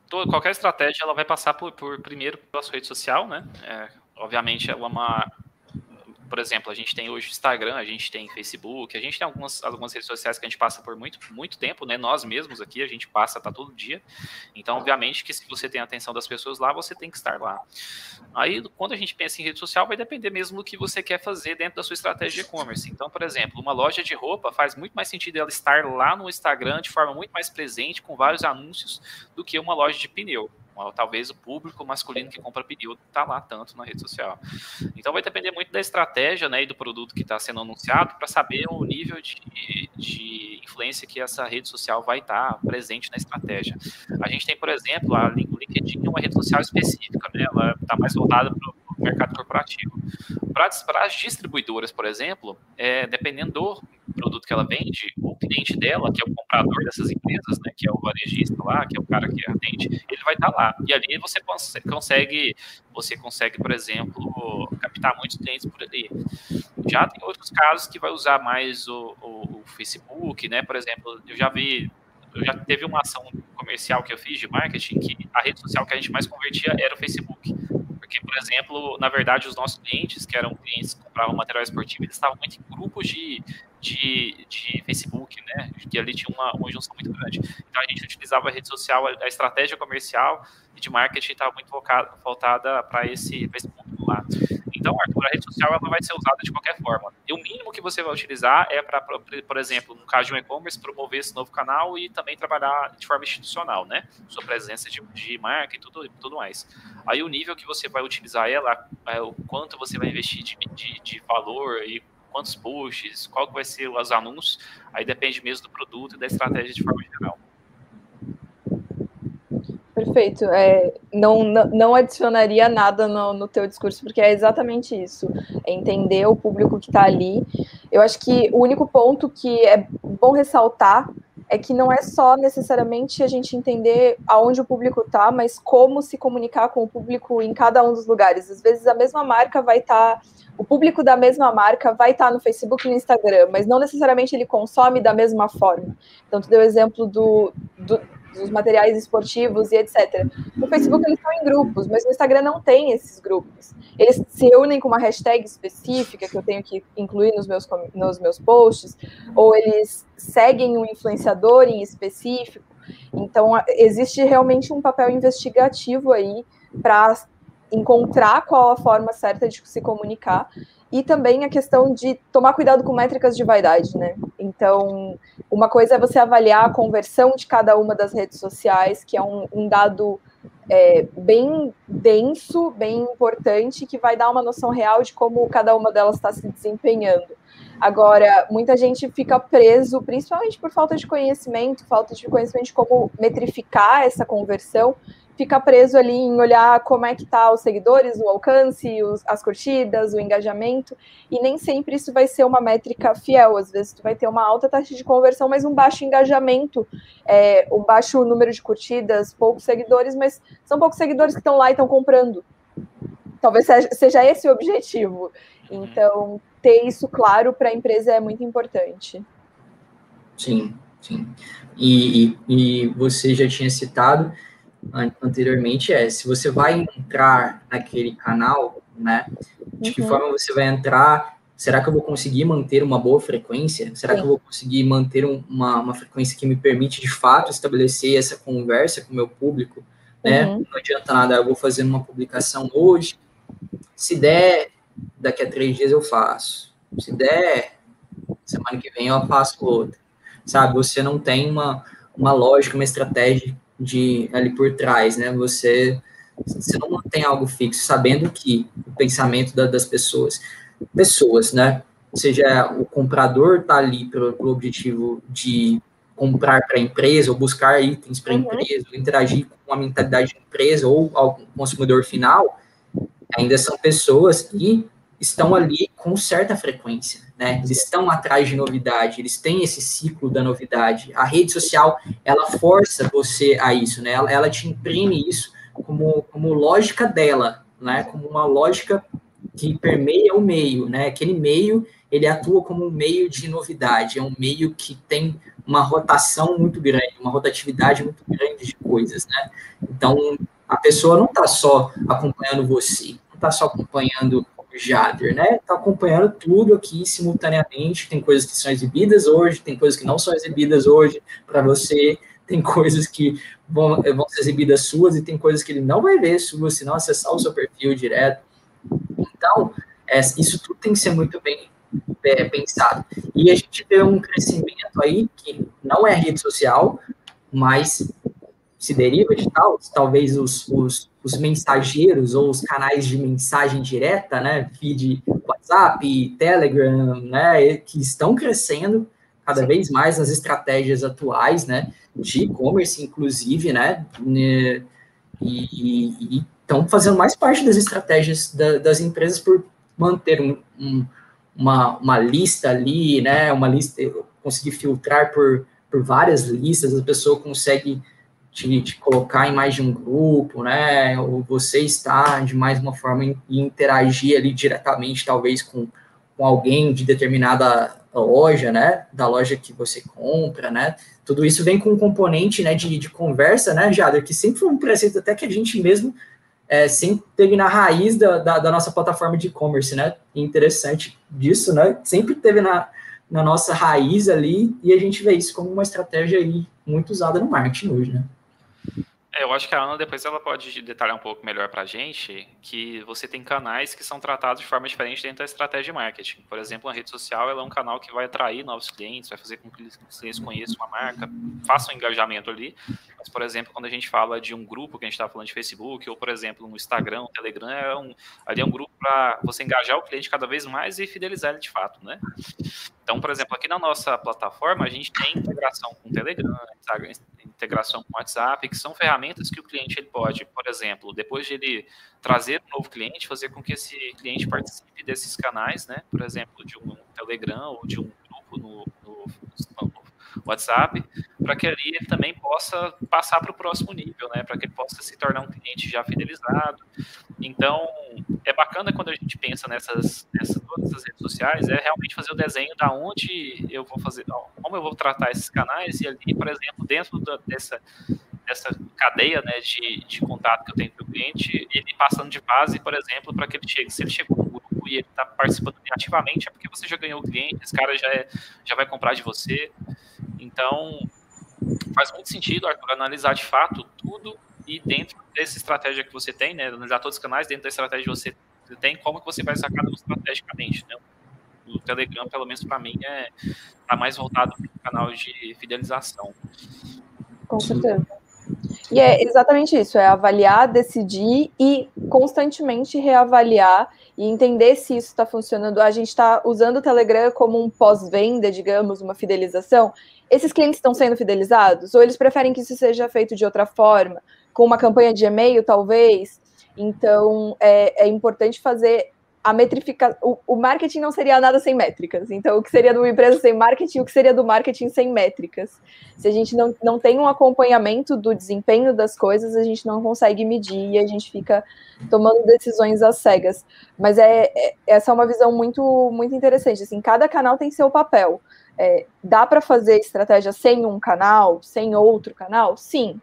toda, qualquer estratégia ela vai passar por, por primeiro pela sua rede social, né? É, obviamente ela é uma por exemplo, a gente tem hoje Instagram, a gente tem Facebook, a gente tem algumas, algumas redes sociais que a gente passa por muito, muito tempo, né? Nós mesmos aqui, a gente passa, tá todo dia. Então, obviamente, que se você tem a atenção das pessoas lá, você tem que estar lá. Aí, quando a gente pensa em rede social, vai depender mesmo do que você quer fazer dentro da sua estratégia de e-commerce. Então, por exemplo, uma loja de roupa faz muito mais sentido ela estar lá no Instagram de forma muito mais presente, com vários anúncios, do que uma loja de pneu talvez o público masculino que compra pneu está lá tanto na rede social. Então vai depender muito da estratégia né, e do produto que está sendo anunciado para saber o nível de, de, influência que essa rede social vai estar tá presente na estratégia. A gente tem, por exemplo, a LinkedIn é uma rede social específica, né, ela está mais voltada para o mercado corporativo. Para as distribuidoras, por exemplo, é, dependendo do produto que ela vende, cliente dela, que é o comprador dessas empresas, né, que é o varejista lá, que é o cara que atende, ele vai estar tá lá. E ali você consegue, você consegue, por exemplo, captar muitos clientes por ali. Já tem outros casos que vai usar mais o, o, o Facebook, né? Por exemplo, eu já vi eu já teve uma ação comercial que eu fiz de marketing que a rede social que a gente mais convertia era o Facebook. Porque, por exemplo, na verdade, os nossos clientes, que eram clientes que compravam material esportivo, eles estavam muito em grupos de, de, de Facebook, né? Que ali tinha uma, uma junção muito grande. Então, a gente utilizava a rede social, a estratégia comercial e de marketing estava muito voltada para esse, esse ponto lá. Então, Arthur, a rede social ela vai ser usada de qualquer forma. E o mínimo que você vai utilizar é para, por exemplo, no caso de um e-commerce, promover esse novo canal e também trabalhar de forma institucional, né? Sua presença de, de marca e tudo, tudo mais. Aí o nível que você vai utilizar ela, é o quanto você vai investir de, de, de valor e quantos posts, qual que vai ser os anúncios, aí depende mesmo do produto e da estratégia de forma geral. Perfeito. É, não, não adicionaria nada no, no teu discurso, porque é exatamente isso. É entender o público que está ali. Eu acho que o único ponto que é bom ressaltar é que não é só necessariamente a gente entender aonde o público está, mas como se comunicar com o público em cada um dos lugares. Às vezes a mesma marca vai estar, tá, o público da mesma marca vai estar tá no Facebook e no Instagram, mas não necessariamente ele consome da mesma forma. Então, tu deu o exemplo do, do os materiais esportivos e etc. No Facebook eles estão em grupos, mas no Instagram não tem esses grupos. Eles se reúnem com uma hashtag específica que eu tenho que incluir nos meus, nos meus posts, ou eles seguem um influenciador em específico. Então, existe realmente um papel investigativo aí para encontrar qual a forma certa de se comunicar e também a questão de tomar cuidado com métricas de vaidade, né? Então, uma coisa é você avaliar a conversão de cada uma das redes sociais, que é um, um dado é, bem denso, bem importante, que vai dar uma noção real de como cada uma delas está se desempenhando. Agora, muita gente fica preso, principalmente por falta de conhecimento, falta de conhecimento de como metrificar essa conversão, fica preso ali em olhar como é que tá os seguidores, o alcance, os, as curtidas, o engajamento, e nem sempre isso vai ser uma métrica fiel. Às vezes tu vai ter uma alta taxa de conversão, mas um baixo engajamento, é, um baixo número de curtidas, poucos seguidores, mas são poucos seguidores que estão lá e estão comprando. Talvez seja, esse o objetivo. Uhum. Então, ter isso claro para a empresa é muito importante. Sim, sim. E, e, e você já tinha citado anteriormente é se você vai entrar naquele canal, né? De que uhum. forma você vai entrar? Será que eu vou conseguir manter uma boa frequência? Será Sim. que eu vou conseguir manter uma, uma frequência que me permite de fato estabelecer essa conversa com o meu público? Né? Uhum. Não adianta nada, eu vou fazer uma publicação hoje. Se der, daqui a três dias eu faço. Se der, semana que vem eu faço outra. Sabe? Você não tem uma, uma lógica, uma estratégia de ali por trás, né? Você, você não mantém algo fixo, sabendo que o pensamento da, das pessoas, pessoas, né? Seja o comprador está ali pelo, pelo, objetivo de comprar para a empresa ou buscar itens para a uhum. empresa, ou interagir com a mentalidade de empresa ou ao consumidor final, ainda são pessoas que estão ali com certa frequência, né? Eles estão atrás de novidade, eles têm esse ciclo da novidade. A rede social, ela força você a isso, né? Ela, ela te imprime isso como, como lógica dela, né? Como uma lógica que permeia o meio, né? Aquele meio, ele atua como um meio de novidade, é um meio que tem uma rotação muito grande, uma rotatividade muito grande de coisas, né? Então, a pessoa não está só acompanhando você, não está só acompanhando Jader, né? Tá acompanhando tudo aqui simultaneamente. Tem coisas que são exibidas hoje, tem coisas que não são exibidas hoje para você, tem *laughs* coisas que vão, vão ser exibidas suas e tem coisas que ele não vai ver se você não acessar o seu perfil direto. Então, é, isso tudo tem que ser muito bem é, pensado. E a gente vê um crescimento aí que não é rede social, mas se deriva de tal, talvez os, os os mensageiros ou os canais de mensagem direta, né, feed WhatsApp, Telegram, né, que estão crescendo cada Sim. vez mais nas estratégias atuais, né, de e-commerce, inclusive, né, né e estão fazendo mais parte das estratégias da, das empresas por manter um, um, uma, uma lista ali, né, uma lista, conseguir filtrar por, por várias listas, a pessoa consegue te, te, colocar em mais de um grupo, né? Ou você estar de mais uma forma e interagir ali diretamente, talvez com, com alguém de determinada loja, né? Da loja que você compra, né? Tudo isso vem com um componente, né? De, de conversa, né, Jader? Que sempre foi um preceito até que a gente mesmo é, sempre teve na raiz da, da, da nossa plataforma de e-commerce, né? interessante disso, né? Sempre teve na, na nossa raiz ali e a gente vê isso como uma estratégia aí muito usada no marketing hoje, né? Eu acho que a Ana depois ela pode detalhar um pouco melhor para a gente que você tem canais que são tratados de forma diferente dentro da estratégia de marketing. Por exemplo, a rede social ela é um canal que vai atrair novos clientes, vai fazer com que os clientes conheçam uma marca, façam um engajamento ali. Mas, por exemplo, quando a gente fala de um grupo que a gente está falando de Facebook, ou, por exemplo, no Instagram, um Telegram, é um, ali é um grupo para você engajar o cliente cada vez mais e fidelizar ele de fato, né? Então, por exemplo, aqui na nossa plataforma, a gente tem integração com Telegram, integração com o WhatsApp, que são ferramentas que o cliente ele pode, por exemplo, depois de ele trazer um novo cliente, fazer com que esse cliente participe desses canais, né? Por exemplo, de um Telegram ou de um grupo no, no, no WhatsApp, para que ali ele também possa passar para o próximo nível, né? Para que ele possa se tornar um cliente já fidelizado. Então, é bacana quando a gente pensa nessas, nessas todas redes sociais, é realmente fazer o desenho da onde eu vou fazer, como eu vou tratar esses canais e ali, por exemplo, dentro da, dessa, dessa cadeia né, de, de contato que eu tenho com o cliente, ele passando de base, por exemplo, para que ele chegue. Se ele chegou no grupo e ele está participando ativamente, é porque você já ganhou o cliente, esse cara já, é, já vai comprar de você. Então, faz muito sentido, Arthur, analisar de fato tudo e dentro dessa estratégia que você tem, né, analisar todos os canais, dentro da estratégia que você tem, como que você vai sacar estrategicamente, né? O Telegram, pelo menos para mim, é tá mais voltado para o canal de fidelização. Com certeza. E é exatamente isso, é avaliar, decidir e constantemente reavaliar e entender se isso está funcionando. A gente está usando o Telegram como um pós-venda, digamos, uma fidelização. Esses clientes estão sendo fidelizados? Ou eles preferem que isso seja feito de outra forma? Com uma campanha de e-mail, talvez. Então, é, é importante fazer a metrificação. O, marketing não seria nada sem métricas. Então, o que seria de uma empresa sem marketing, o que seria do marketing sem métricas? Se a gente não, não tem um acompanhamento do desempenho das coisas, a gente não consegue medir e a gente fica tomando decisões às cegas. Mas é, é essa é uma visão muito, muito interessante. Assim, cada canal tem seu papel. É, dá para fazer estratégia sem um canal, sem outro canal? Sim,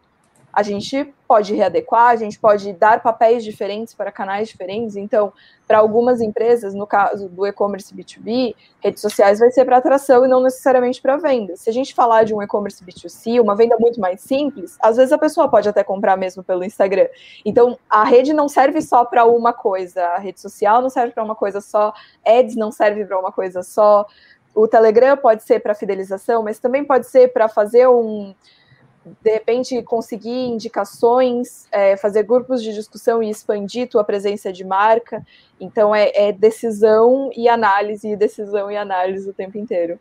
a gente pode readequar, a gente pode dar papéis diferentes para canais diferentes. Então, para algumas empresas, no caso do e-commerce B2B, redes sociais vai ser para atração e não necessariamente para venda. Se a gente falar de um e-commerce B2C, uma venda muito mais simples, às vezes a pessoa pode até comprar mesmo pelo Instagram. Então, a rede não serve só para uma coisa, a rede social não serve para uma coisa só, ads não serve para uma coisa só. O Telegram pode ser para fidelização, mas também pode ser para fazer um de repente conseguir indicações, é, fazer grupos de discussão e expandir tua presença de marca. Então é, é, decisão e análise, decisão e análise o tempo inteiro.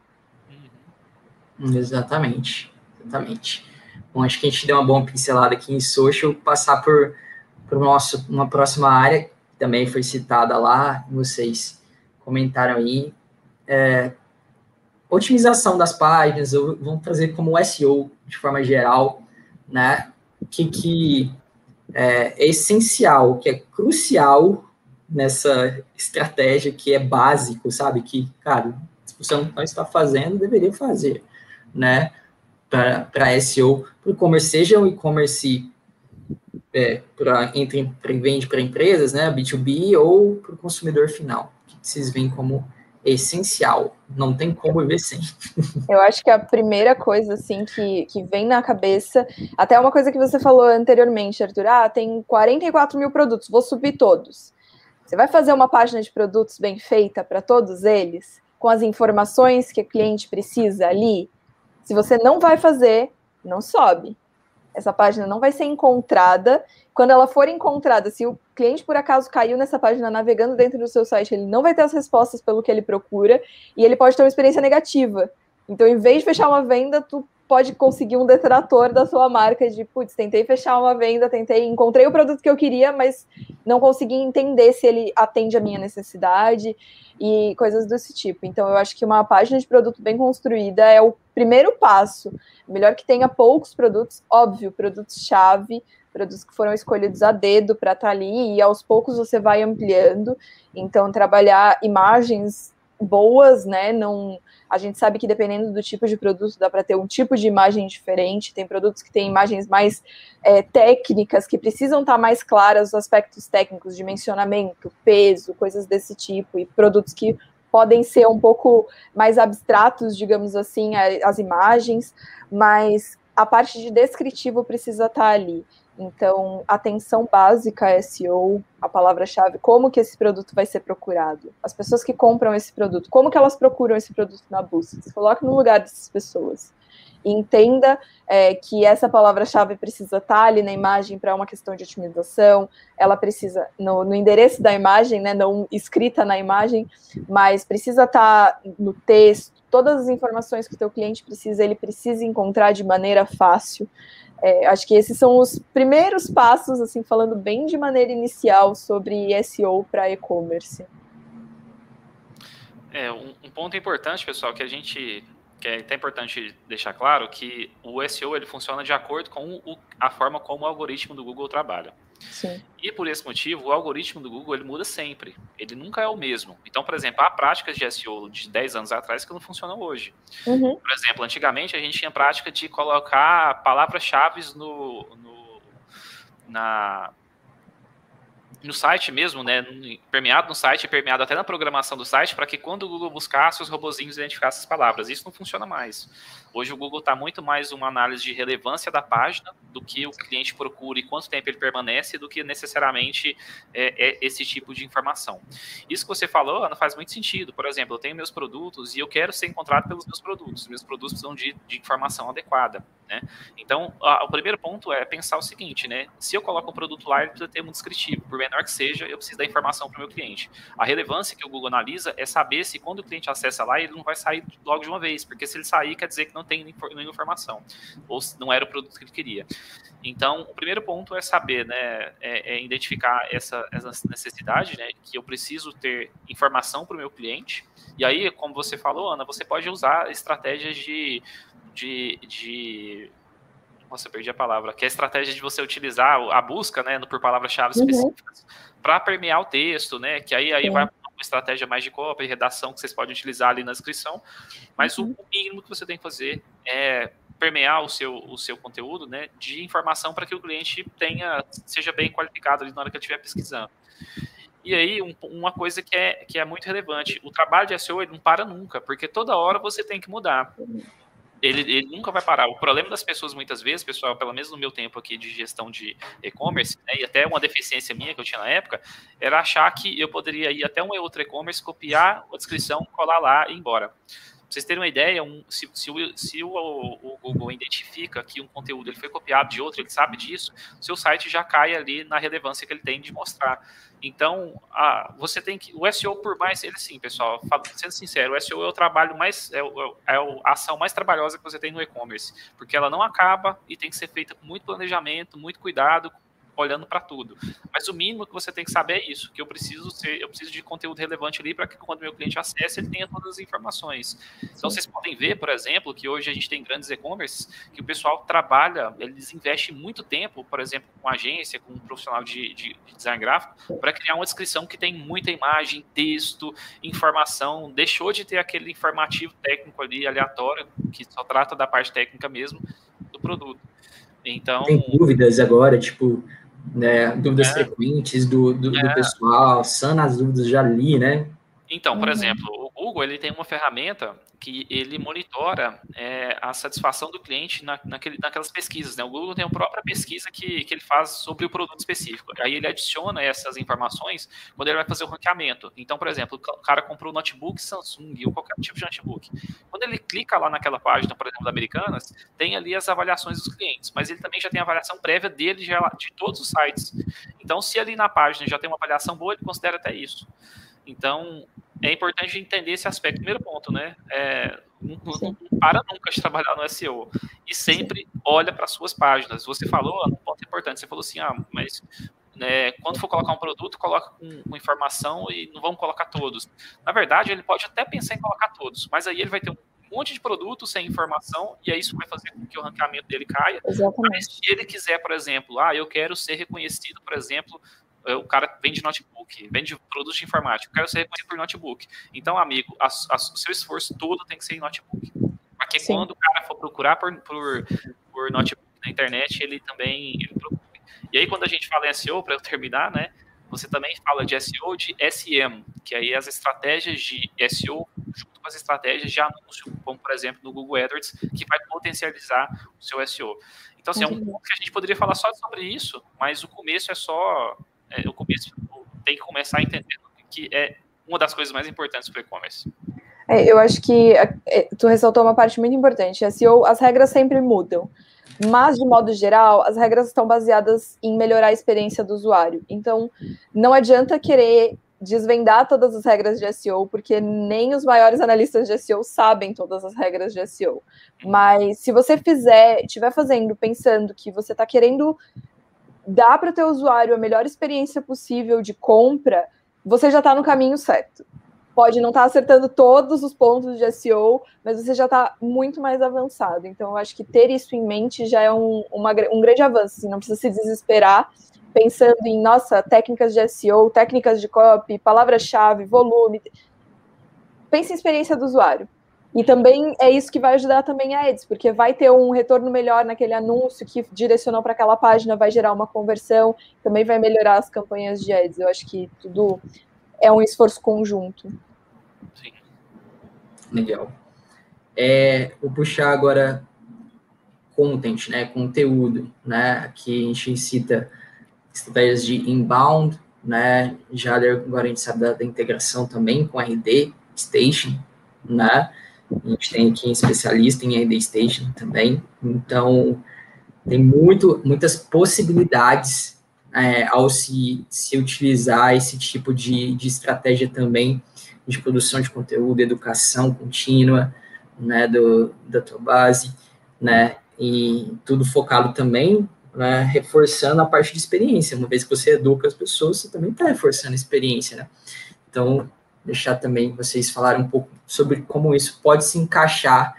Uhum. Exatamente, exatamente. Bom, acho que a gente deu uma boa pincelada aqui em social, passar por, por nosso, uma próxima área, que também foi citada lá, vocês comentaram aí, é, otimização das páginas, vamos trazer como SEO de forma geral, né? Que, que é, é essencial, que é crucial nessa estratégia que é básico, sabe? Que, cara, se você não está fazendo, deveria fazer, né? Para SEO, para o e-commerce, seja um e-commerce é, para entre vende para empresas, né? B2B ou para o consumidor final, que vocês veem como essencial. Não tem como viver sem. Eu acho que a primeira coisa, assim, que, que vem na cabeça, até uma coisa que você falou anteriormente, Arthur, ah, tem 44 mil produtos, vou subir todos. Você vai fazer uma página de produtos bem feita para todos eles, com as informações que o cliente precisa ali? Se você não vai fazer, não sobe. Essa página não vai ser encontrada. Quando ela for encontrada, se o cliente por acaso caiu nessa página navegando dentro do seu site, ele não vai ter as respostas pelo que ele procura e ele pode ter uma experiência negativa. Então, em vez de fechar uma venda, tu pode conseguir um detrator da sua marca de, putz, tentei fechar uma venda, tentei, encontrei o produto que eu queria, mas não consegui entender se ele atende a minha necessidade e coisas desse tipo. Então, eu acho que uma página de produto bem construída é o primeiro passo. Melhor que tenha poucos produtos, óbvio, produtos-chave, produtos que foram escolhidos a dedo para estar tá ali, e aos poucos você vai ampliando. Então, trabalhar imagens boas, né? Não a gente sabe que dependendo do tipo de produto, dá para ter um tipo de imagem diferente. Tem produtos que têm imagens mais é, técnicas, que precisam estar tá mais claras os aspectos técnicos, dimensionamento, peso, coisas desse tipo, e produtos que podem ser um pouco mais abstratos, digamos assim, as imagens, mas a parte de descritivo precisa estar tá ali. Então, atenção básica SEO, a palavra-chave, como que esse produto vai ser procurado. As pessoas que compram esse produto, como que elas procuram esse produto na busca. Se coloque no lugar dessas pessoas. Entenda é, que essa palavra-chave precisa estar ali na imagem para uma questão de otimização, ela precisa, no, no, endereço da imagem, né, não escrita na imagem, mas precisa estar no texto, todas as informações que o teu cliente precisa, ele precisa encontrar de maneira fácil. É, acho que esses são os primeiros passos, assim, falando bem de maneira inicial sobre SEO para e-commerce. É, um, um, ponto importante, pessoal, que a gente que é até importante deixar claro que o SEO ele funciona de acordo com o, a forma como o algoritmo do Google trabalha. Sim. E por esse motivo, o algoritmo do Google ele muda sempre. Ele nunca é o mesmo. Então, por exemplo, há práticas de SEO de 10 anos atrás que não funcionam hoje. Uhum. Por exemplo, antigamente a gente tinha prática de colocar palavras-chave no, no, na, no site mesmo, né, permeado no site, permeado até na programação do site, para que quando o Google buscasse, os robozinhos identificassem as palavras. Isso não funciona mais. Hoje o Google está muito mais uma análise de relevância da página do que o cliente procura e quanto tempo ele permanece, do que necessariamente é, é esse tipo de informação. Isso que você falou, Ana, faz muito sentido. Por exemplo, eu tenho meus produtos e eu quero ser encontrado pelos meus produtos. Meus produtos precisam de, de informação adequada. Né? Então, a, o primeiro ponto é pensar o seguinte, né? Se eu coloco um produto lá, ele precisa ter um descritivo. Por menor que seja, eu preciso dar informação para o meu cliente. A relevância que o Google analisa é saber se quando o cliente acessa lá, ele não vai sair logo de uma vez, porque se ele sair, quer dizer que não tem nenhuma informação, ou se não era o produto que ele queria. Então, o primeiro ponto é saber, né, é, é identificar essa, essa necessidade, né, que eu preciso ter informação para o meu cliente. E aí, como você falou, Ana, você pode usar estratégias de, de, de nossa, perdi a palavra, que é a estratégia de você utilizar a busca, né, por palavras-chave uhum. específicas para permear o texto, né, que aí, aí vai uma estratégia mais de cópia e redação que vocês podem utilizar ali na descrição, mas uhum. o mínimo que você tem que fazer é permear o seu, o seu conteúdo, né, de informação para que o cliente tenha, seja bem qualificado ali na hora que ele estiver pesquisando. E aí, um, uma coisa que é, que é muito relevante, o trabalho de SEO ele não para nunca, porque toda hora você tem que mudar. Ele, ele, nunca vai parar. O problema das pessoas, muitas vezes, pessoal, pelo menos no meu tempo aqui de gestão de e-commerce, né, e até uma deficiência minha que eu tinha na época, era achar que eu poderia ir até um outro e-commerce, copiar a descrição, colar lá e ir embora vocês terem uma ideia, um, se, se, o, se o, o, Google identifica que um conteúdo ele foi copiado de outro, ele sabe disso, seu site já cai ali na relevância que ele tem de mostrar. Então, a, você tem que. O SEO, por mais. Ele sim, pessoal, sendo sincero, o SEO é o trabalho mais. É, é, é a ação mais trabalhosa que você tem no e-commerce, porque ela não acaba e tem que ser feita com muito planejamento, muito cuidado, olhando para tudo. Mas o mínimo que você tem que saber é isso, que eu preciso ser, eu preciso de conteúdo relevante ali para que quando meu cliente acesse, ele tenha todas as informações. Então vocês podem ver, por exemplo, que hoje a gente tem grandes e-commerce que o pessoal trabalha, eles investem muito tempo, por exemplo, com agência, com um profissional de, de, de design gráfico, para criar uma descrição que tem muita imagem, texto, informação, deixou de ter aquele informativo técnico ali aleatório, que só trata da parte técnica mesmo do produto. Então, tem dúvidas agora, tipo, né, dúvidas é. frequentes do, do, é. do, pessoal, sana as dúvidas, já li, né? Então, por uhum. exemplo, o Google ele tem uma ferramenta que ele monitora é, a satisfação do cliente na, naquele, naquelas pesquisas. Né? O Google tem a própria pesquisa que, que ele faz sobre o produto específico. Aí ele adiciona essas informações quando ele vai fazer o ranqueamento. Então, por exemplo, o cara comprou um notebook Samsung ou qualquer tipo de notebook. Quando ele clica lá naquela página, por exemplo, da Americanas, tem ali as avaliações dos clientes, mas ele também já tem a avaliação prévia dele de, de todos os sites. Então, se ali na página já tem uma avaliação boa, ele considera até isso. Então, é importante entender esse aspecto. Primeiro ponto, né? É, não, não, para nunca de trabalhar no SEO. E sempre Sim. olha para suas páginas. Você falou, um ponto importante, você falou assim, ah, mas né, quando for colocar um produto, coloca com, informação e não vamos colocar todos. Na verdade, ele pode até pensar em colocar todos, mas aí ele vai ter um monte de produtos sem informação e aí isso vai fazer com que o ranqueamento dele caia. Exatamente. Mas se ele quiser, por exemplo, ah, eu quero ser reconhecido, por exemplo, é, o cara vende notebook, vende produtos de informática, eu quero ser reconhecido por notebook. Então, amigo, a, a, o seu esforço todo tem que ser em notebook. Porque Sim. quando o cara for procurar por, por, por notebook na internet, ele também ele procura. E aí, quando a gente fala em SEO, para eu terminar, né, você também fala de SEO de SM, que aí as estratégias de SEO junto com as estratégias de anúncio, como por exemplo no Google AdWords, que vai potencializar o seu SEO. Então, assim, é um ponto que a gente poderia falar só sobre isso, mas o começo é só é, o começo tem que começar a entender que é uma das coisas mais importantes para o e-commerce. É, eu acho que é, tu ressaltou uma parte muito importante. SEO, as regras sempre mudam. Mas, de modo geral, as regras estão baseadas em melhorar a experiência do usuário. Então, não adianta querer desvendar todas as regras de SEO, porque nem os maiores analistas de SEO sabem todas as regras de SEO. Mas se você fizer, estiver fazendo, pensando que você está querendo dá para o usuário a melhor experiência possível de compra, você já está no caminho certo. pode não estar tá acertando todos os pontos de SEO, mas você já está muito mais avançado. Então, eu acho que ter isso em mente já é um, uma, um grande avanço. Assim, não precisa se desesperar pensando em, nossa, técnicas de SEO, técnicas de copy, palavra-chave, volume. Pense em experiência do usuário. E também é isso que vai ajudar também a Ads, porque vai ter um retorno melhor naquele anúncio que direcionou para aquela página, vai gerar uma conversão, também vai melhorar as campanhas de Ads. Eu acho que tudo é um esforço conjunto. Sim. Legal. É, vou puxar agora content, né, conteúdo, né, aqui a gente cita estratégias de inbound, né, já agora a gente sabe da, da integração também com RD Station, né, a gente tem aqui especialista em RD Station também, então tem muito, muitas possibilidades é, ao se, se utilizar esse tipo de, de estratégia também de produção de conteúdo, educação contínua, né, do, da tua base, né, e tudo focado também, né, reforçando a parte de experiência, uma vez que você educa as pessoas, você também está reforçando a experiência, né, então, deixar também vocês falarem um pouco sobre como isso pode se encaixar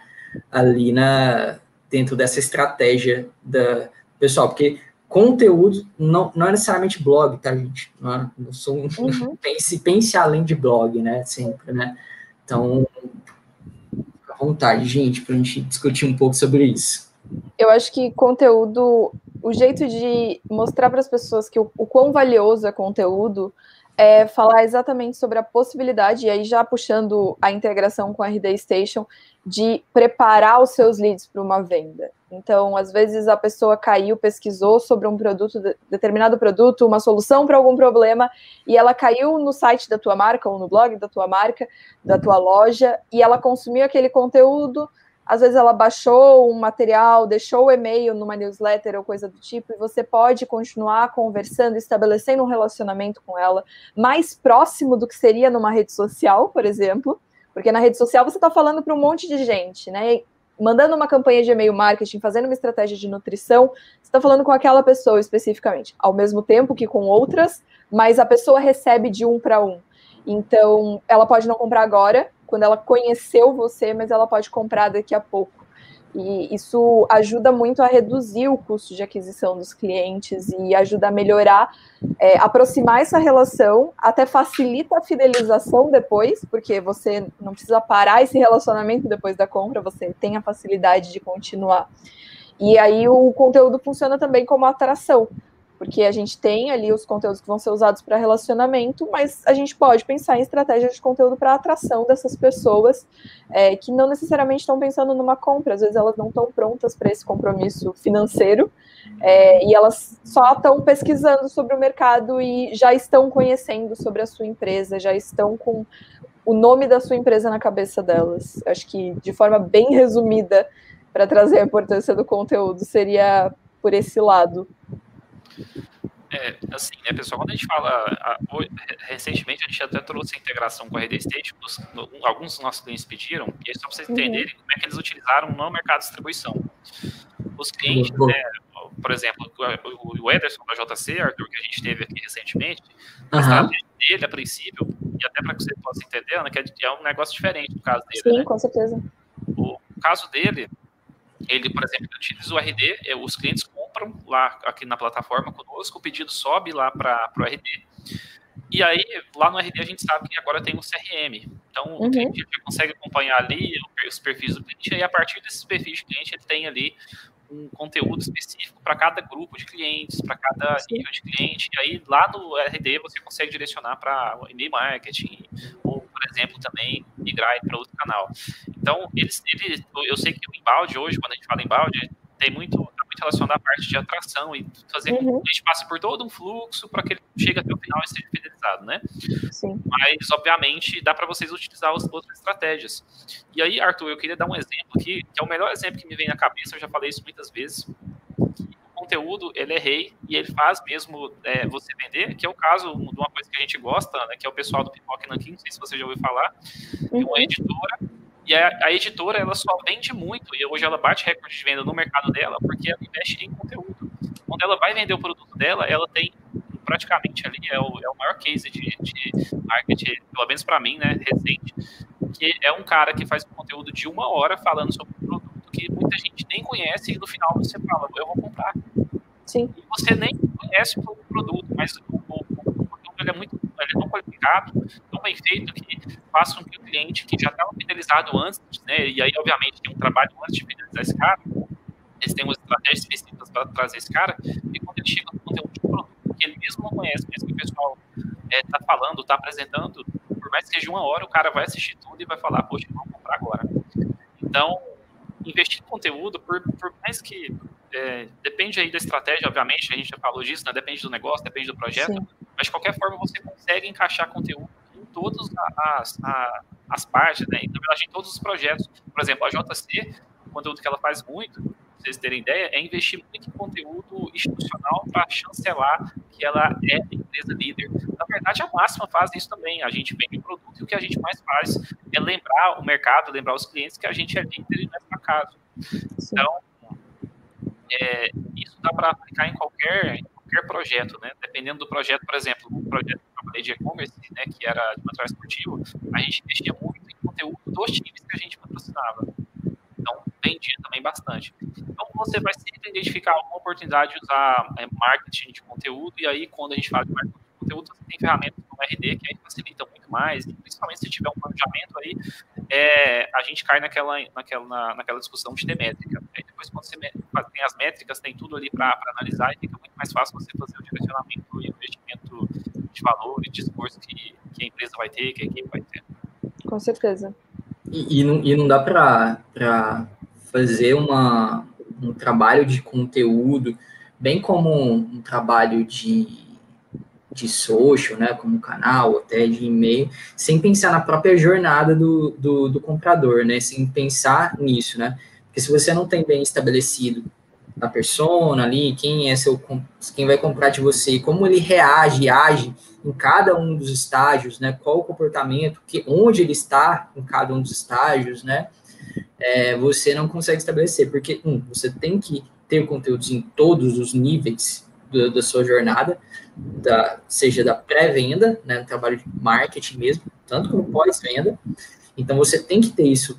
ali na dentro dessa estratégia da pessoal, porque conteúdo não, não é necessariamente blog, tá, gente? Não, é, não sou um, uhum. *laughs* pense, pense além de blog, né? Sempre, né? Então, à vontade, gente, para a gente discutir um pouco sobre isso. Eu acho que conteúdo, o jeito de mostrar para as pessoas que o, o quão valioso é conteúdo é falar exatamente sobre a possibilidade, e aí já puxando a integração com a RD Station, de preparar os seus leads para uma venda. Então, às vezes a pessoa caiu, pesquisou sobre um produto, determinado produto, uma solução para algum problema, e ela caiu no site da tua marca ou no blog da tua marca, da tua loja, e ela consumiu aquele conteúdo, às vezes ela baixou um material, deixou o e-mail numa newsletter ou coisa do tipo, e você pode continuar conversando, estabelecendo um relacionamento com ela mais próximo do que seria numa rede social, por exemplo, porque na rede social você está falando para um monte de gente, né? Mandando uma campanha de e-mail marketing, fazendo uma estratégia de nutrição, você está falando com aquela pessoa especificamente, ao mesmo tempo que com outras, mas a pessoa recebe de um para um. Então, ela pode não comprar agora, quando ela conheceu você, mas ela pode comprar daqui a pouco. E isso ajuda muito a reduzir o custo de aquisição dos clientes e ajuda a melhorar, é, aproximar essa relação, até facilita a fidelização depois, porque você não precisa parar esse relacionamento depois da compra, você tem a facilidade de continuar. E aí o conteúdo funciona também como atração porque a gente tem ali os conteúdos que vão ser usados para relacionamento, mas a gente pode pensar em estratégias de conteúdo para atração dessas pessoas é, que não necessariamente estão pensando numa compra, às vezes elas não estão prontas para esse compromisso financeiro é, e elas só estão pesquisando sobre o mercado e já estão conhecendo sobre a sua empresa, já estão com o nome da sua empresa na cabeça delas. Acho que de forma bem resumida para trazer a importância do conteúdo seria por esse lado. É, assim, né, pessoal, quando a gente fala, a, recentemente a gente até trouxe a integração com a RD State, no, alguns dos nossos clientes pediram, e é só para vocês uhum. entenderem como é que eles utilizaram no mercado de distribuição. Os clientes, né, por exemplo, o Ederson da JC, Arthur, que a gente teve aqui recentemente, uhum. a estratégia dele, a princípio, e até para que você possa entender, né, que é, é um negócio diferente no caso dele. Sim, né? com certeza. O caso dele, ele, por exemplo, utiliza o RD, é, os clientes compram lá aqui na plataforma conosco, o pedido sobe lá para o RD. E aí, lá no RD, a gente sabe que agora tem um CRM. Então, uhum. o cliente consegue acompanhar ali os perfis do cliente, e a partir desses perfis de cliente, ele tem ali um conteúdo específico para cada grupo de clientes, para cada nível de cliente. E aí, lá no RD, você consegue direcionar para e-mail marketing, ou, por exemplo, também migrar para outro canal. Então, eles, eles, eu sei que o embalde hoje, quando a gente fala embalde, tem muito, muito relacionado à parte de atração e fazer uhum. que a gente passe por todo um fluxo para que ele chegue até o final e seja fidelizado, né? Sim. Mas, obviamente, dá para vocês utilizar as outras estratégias. E aí, Arthur, eu queria dar um exemplo aqui, que é o melhor exemplo que me vem na cabeça, eu já falei isso muitas vezes. O conteúdo, ele é rei e ele faz mesmo é, você vender, que é o caso de uma coisa que a gente gosta, né, que é o pessoal do Pipoca Nankin, não sei se você já ouviu falar, uhum. uma editora e a, a, editora, ela só vende muito, e hoje ela bate recorde de venda no mercado dela, porque ela investe em conteúdo. Quando ela vai vender o produto dela, ela tem praticamente ali é o, é o maior case de, de marketing, pelo menos para mim, né, recente, que é um cara que faz um conteúdo de uma hora falando sobre um produto que muita gente nem conhece e no final você fala, eu vou comprar. Sim. E você nem conhece o produto, mas o, o, o conteúdo ele é muito ele é tão qualificado, tão bem feito, que faz com que o cliente que já estava fidelizado antes, né, e aí, obviamente, tem um trabalho antes de fidelizar esse cara, eles têm umas estratégias específicas para trazer esse cara, e quando ele chega no conteúdo de produto que ele mesmo não conhece, mesmo que o pessoal está é, falando, está apresentando, por mais que seja uma hora, o cara vai assistir tudo e vai falar, poxa, vamos comprar agora. Então, investir em conteúdo, por, por mais que é, depende aí da estratégia, obviamente, a gente já falou disso, né? depende do negócio, depende do projeto, Sim. mas de qualquer forma você consegue encaixar conteúdo todas as, as, as partes, né? na verdade, em todos os projetos. Por exemplo, a JC, o conteúdo que ela faz muito, pra vocês terem ideia, é investir muito em conteúdo institucional para chancelar que ela é empresa líder. Na verdade, a Máxima faz isso também. A gente vende o produto e o que a gente mais faz é lembrar o mercado, lembrar os clientes que a gente é líder e não é acaso. Então, é, isso dá para aplicar em qualquer, qualquer projeto, né? Dependendo do projeto, por exemplo, um projeto que eu trabalhei de e-commerce, né, que era de material esportivo, a gente investia muito em conteúdo dos times que a gente patrocinava. Então, vendia também bastante. Então, você vai sempre identificar alguma oportunidade de usar é, marketing de conteúdo, e aí, quando a gente de marketing de conteúdo, você tem ferramentas como RD, que aí facilita muito mais, e principalmente se tiver um planejamento aí, é, a gente cai naquela, naquela, naquela discussão de ter. Aí depois, quando você tem as métricas, tem tudo ali para analisar, e fica muito mais fácil você fazer o direcionamento e o investimento de valor e de esforço que, que a empresa vai ter, que a equipe vai ter. Com certeza. E, e, não, e não dá para fazer uma, um trabalho de conteúdo, bem como um, trabalho de de social, né, como canal, até de e-mail, sem pensar na própria jornada do, do, do, comprador, né, sem pensar nisso, né, porque se você não tem bem estabelecido a persona ali, quem é seu, quem vai comprar de você, como ele reage, age em cada um dos estágios, né, qual o comportamento, que, onde ele está em cada um dos estágios, né, é, você não consegue estabelecer, porque, um, você tem que ter conteúdos em todos os níveis do, da sua jornada, da, seja da pré-venda, né, no trabalho de marketing mesmo, tanto como pós-venda. Então, você tem que ter isso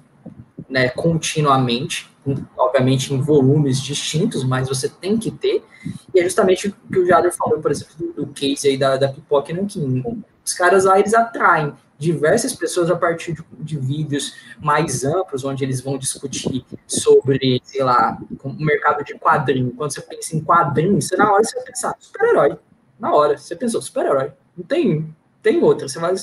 né, continuamente, obviamente em volumes distintos, mas você tem que ter. E é justamente o que o Jader falou, por exemplo, do, do case aí da, da Pipoca e Nanquim. Os caras lá, eles atraem diversas pessoas a partir de, de, vídeos mais amplos, onde eles vão discutir sobre, sei lá, o mercado de quadrinho. Quando você pensa em quadrinho, você na hora você vai pensar, super-herói na hora. Você pensou, super-herói. Não tem, tem outra. Você vai.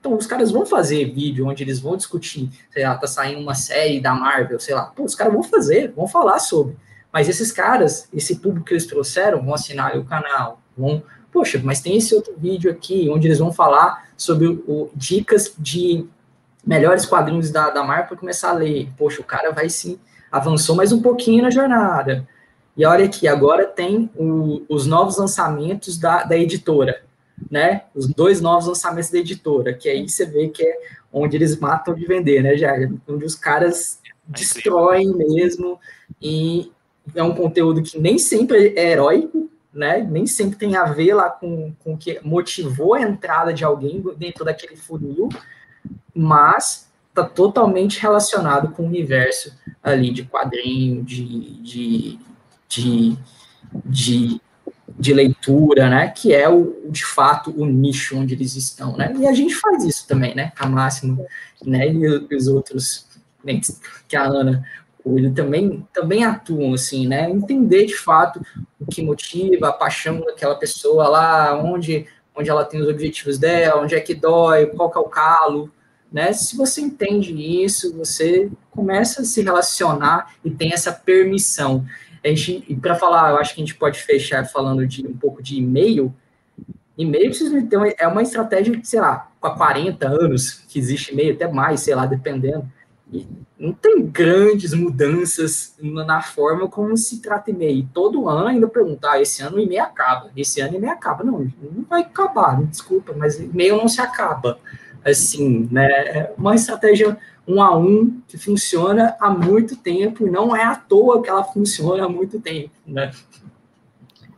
Então, os caras vão fazer vídeo onde eles vão discutir, sei lá, tá saindo uma série da Marvel, sei lá. Pô, os caras vão fazer, vão falar sobre. Mas esses caras, esse público que eles trouxeram, vão assinar o canal, vão. Poxa, mas tem esse outro vídeo aqui, onde eles vão falar sobre o, o dicas de melhores quadrinhos da, da Marvel para começar a ler. Poxa, o cara vai sim, avançou mais um pouquinho na jornada. E olha aqui, agora tem o, os novos lançamentos da, da editora, né? Os dois novos lançamentos da editora, que aí você vê que é onde eles matam de vender, né, já Onde os caras é destroem mesmo, e é um conteúdo que nem sempre é heróico, né? Nem sempre tem a ver lá com, com o que motivou a entrada de alguém dentro daquele funil, mas está totalmente relacionado com o universo ali de quadrinho, de, de, de, de, de leitura, né? Que é o, de fato o nicho onde eles estão, né? E a gente faz isso também, né? A Máximo, né? E os outros que a Ana ele também também atuam assim, né? Entender de fato o que motiva, a paixão daquela pessoa lá, onde onde ela tem os objetivos dela, onde é que dói, qual que é o calo, né? Se você entende isso, você começa a se relacionar e tem essa permissão. A gente, para falar, eu acho que a gente pode fechar falando de um pouco de e-mail. E-mail então, é uma estratégia que, sei lá, com 40 anos que existe e-mail, até mais, sei lá, dependendo. E não tem grandes mudanças na forma como se trata e-mail. Todo ano ainda perguntar, ah, esse ano o e-mail acaba, esse ano o e-mail acaba. Não, não vai acabar, desculpa, mas e-mail não se acaba. Assim, né? É uma estratégia um a um que funciona há muito tempo e não é à toa que ela funciona há muito tempo, né?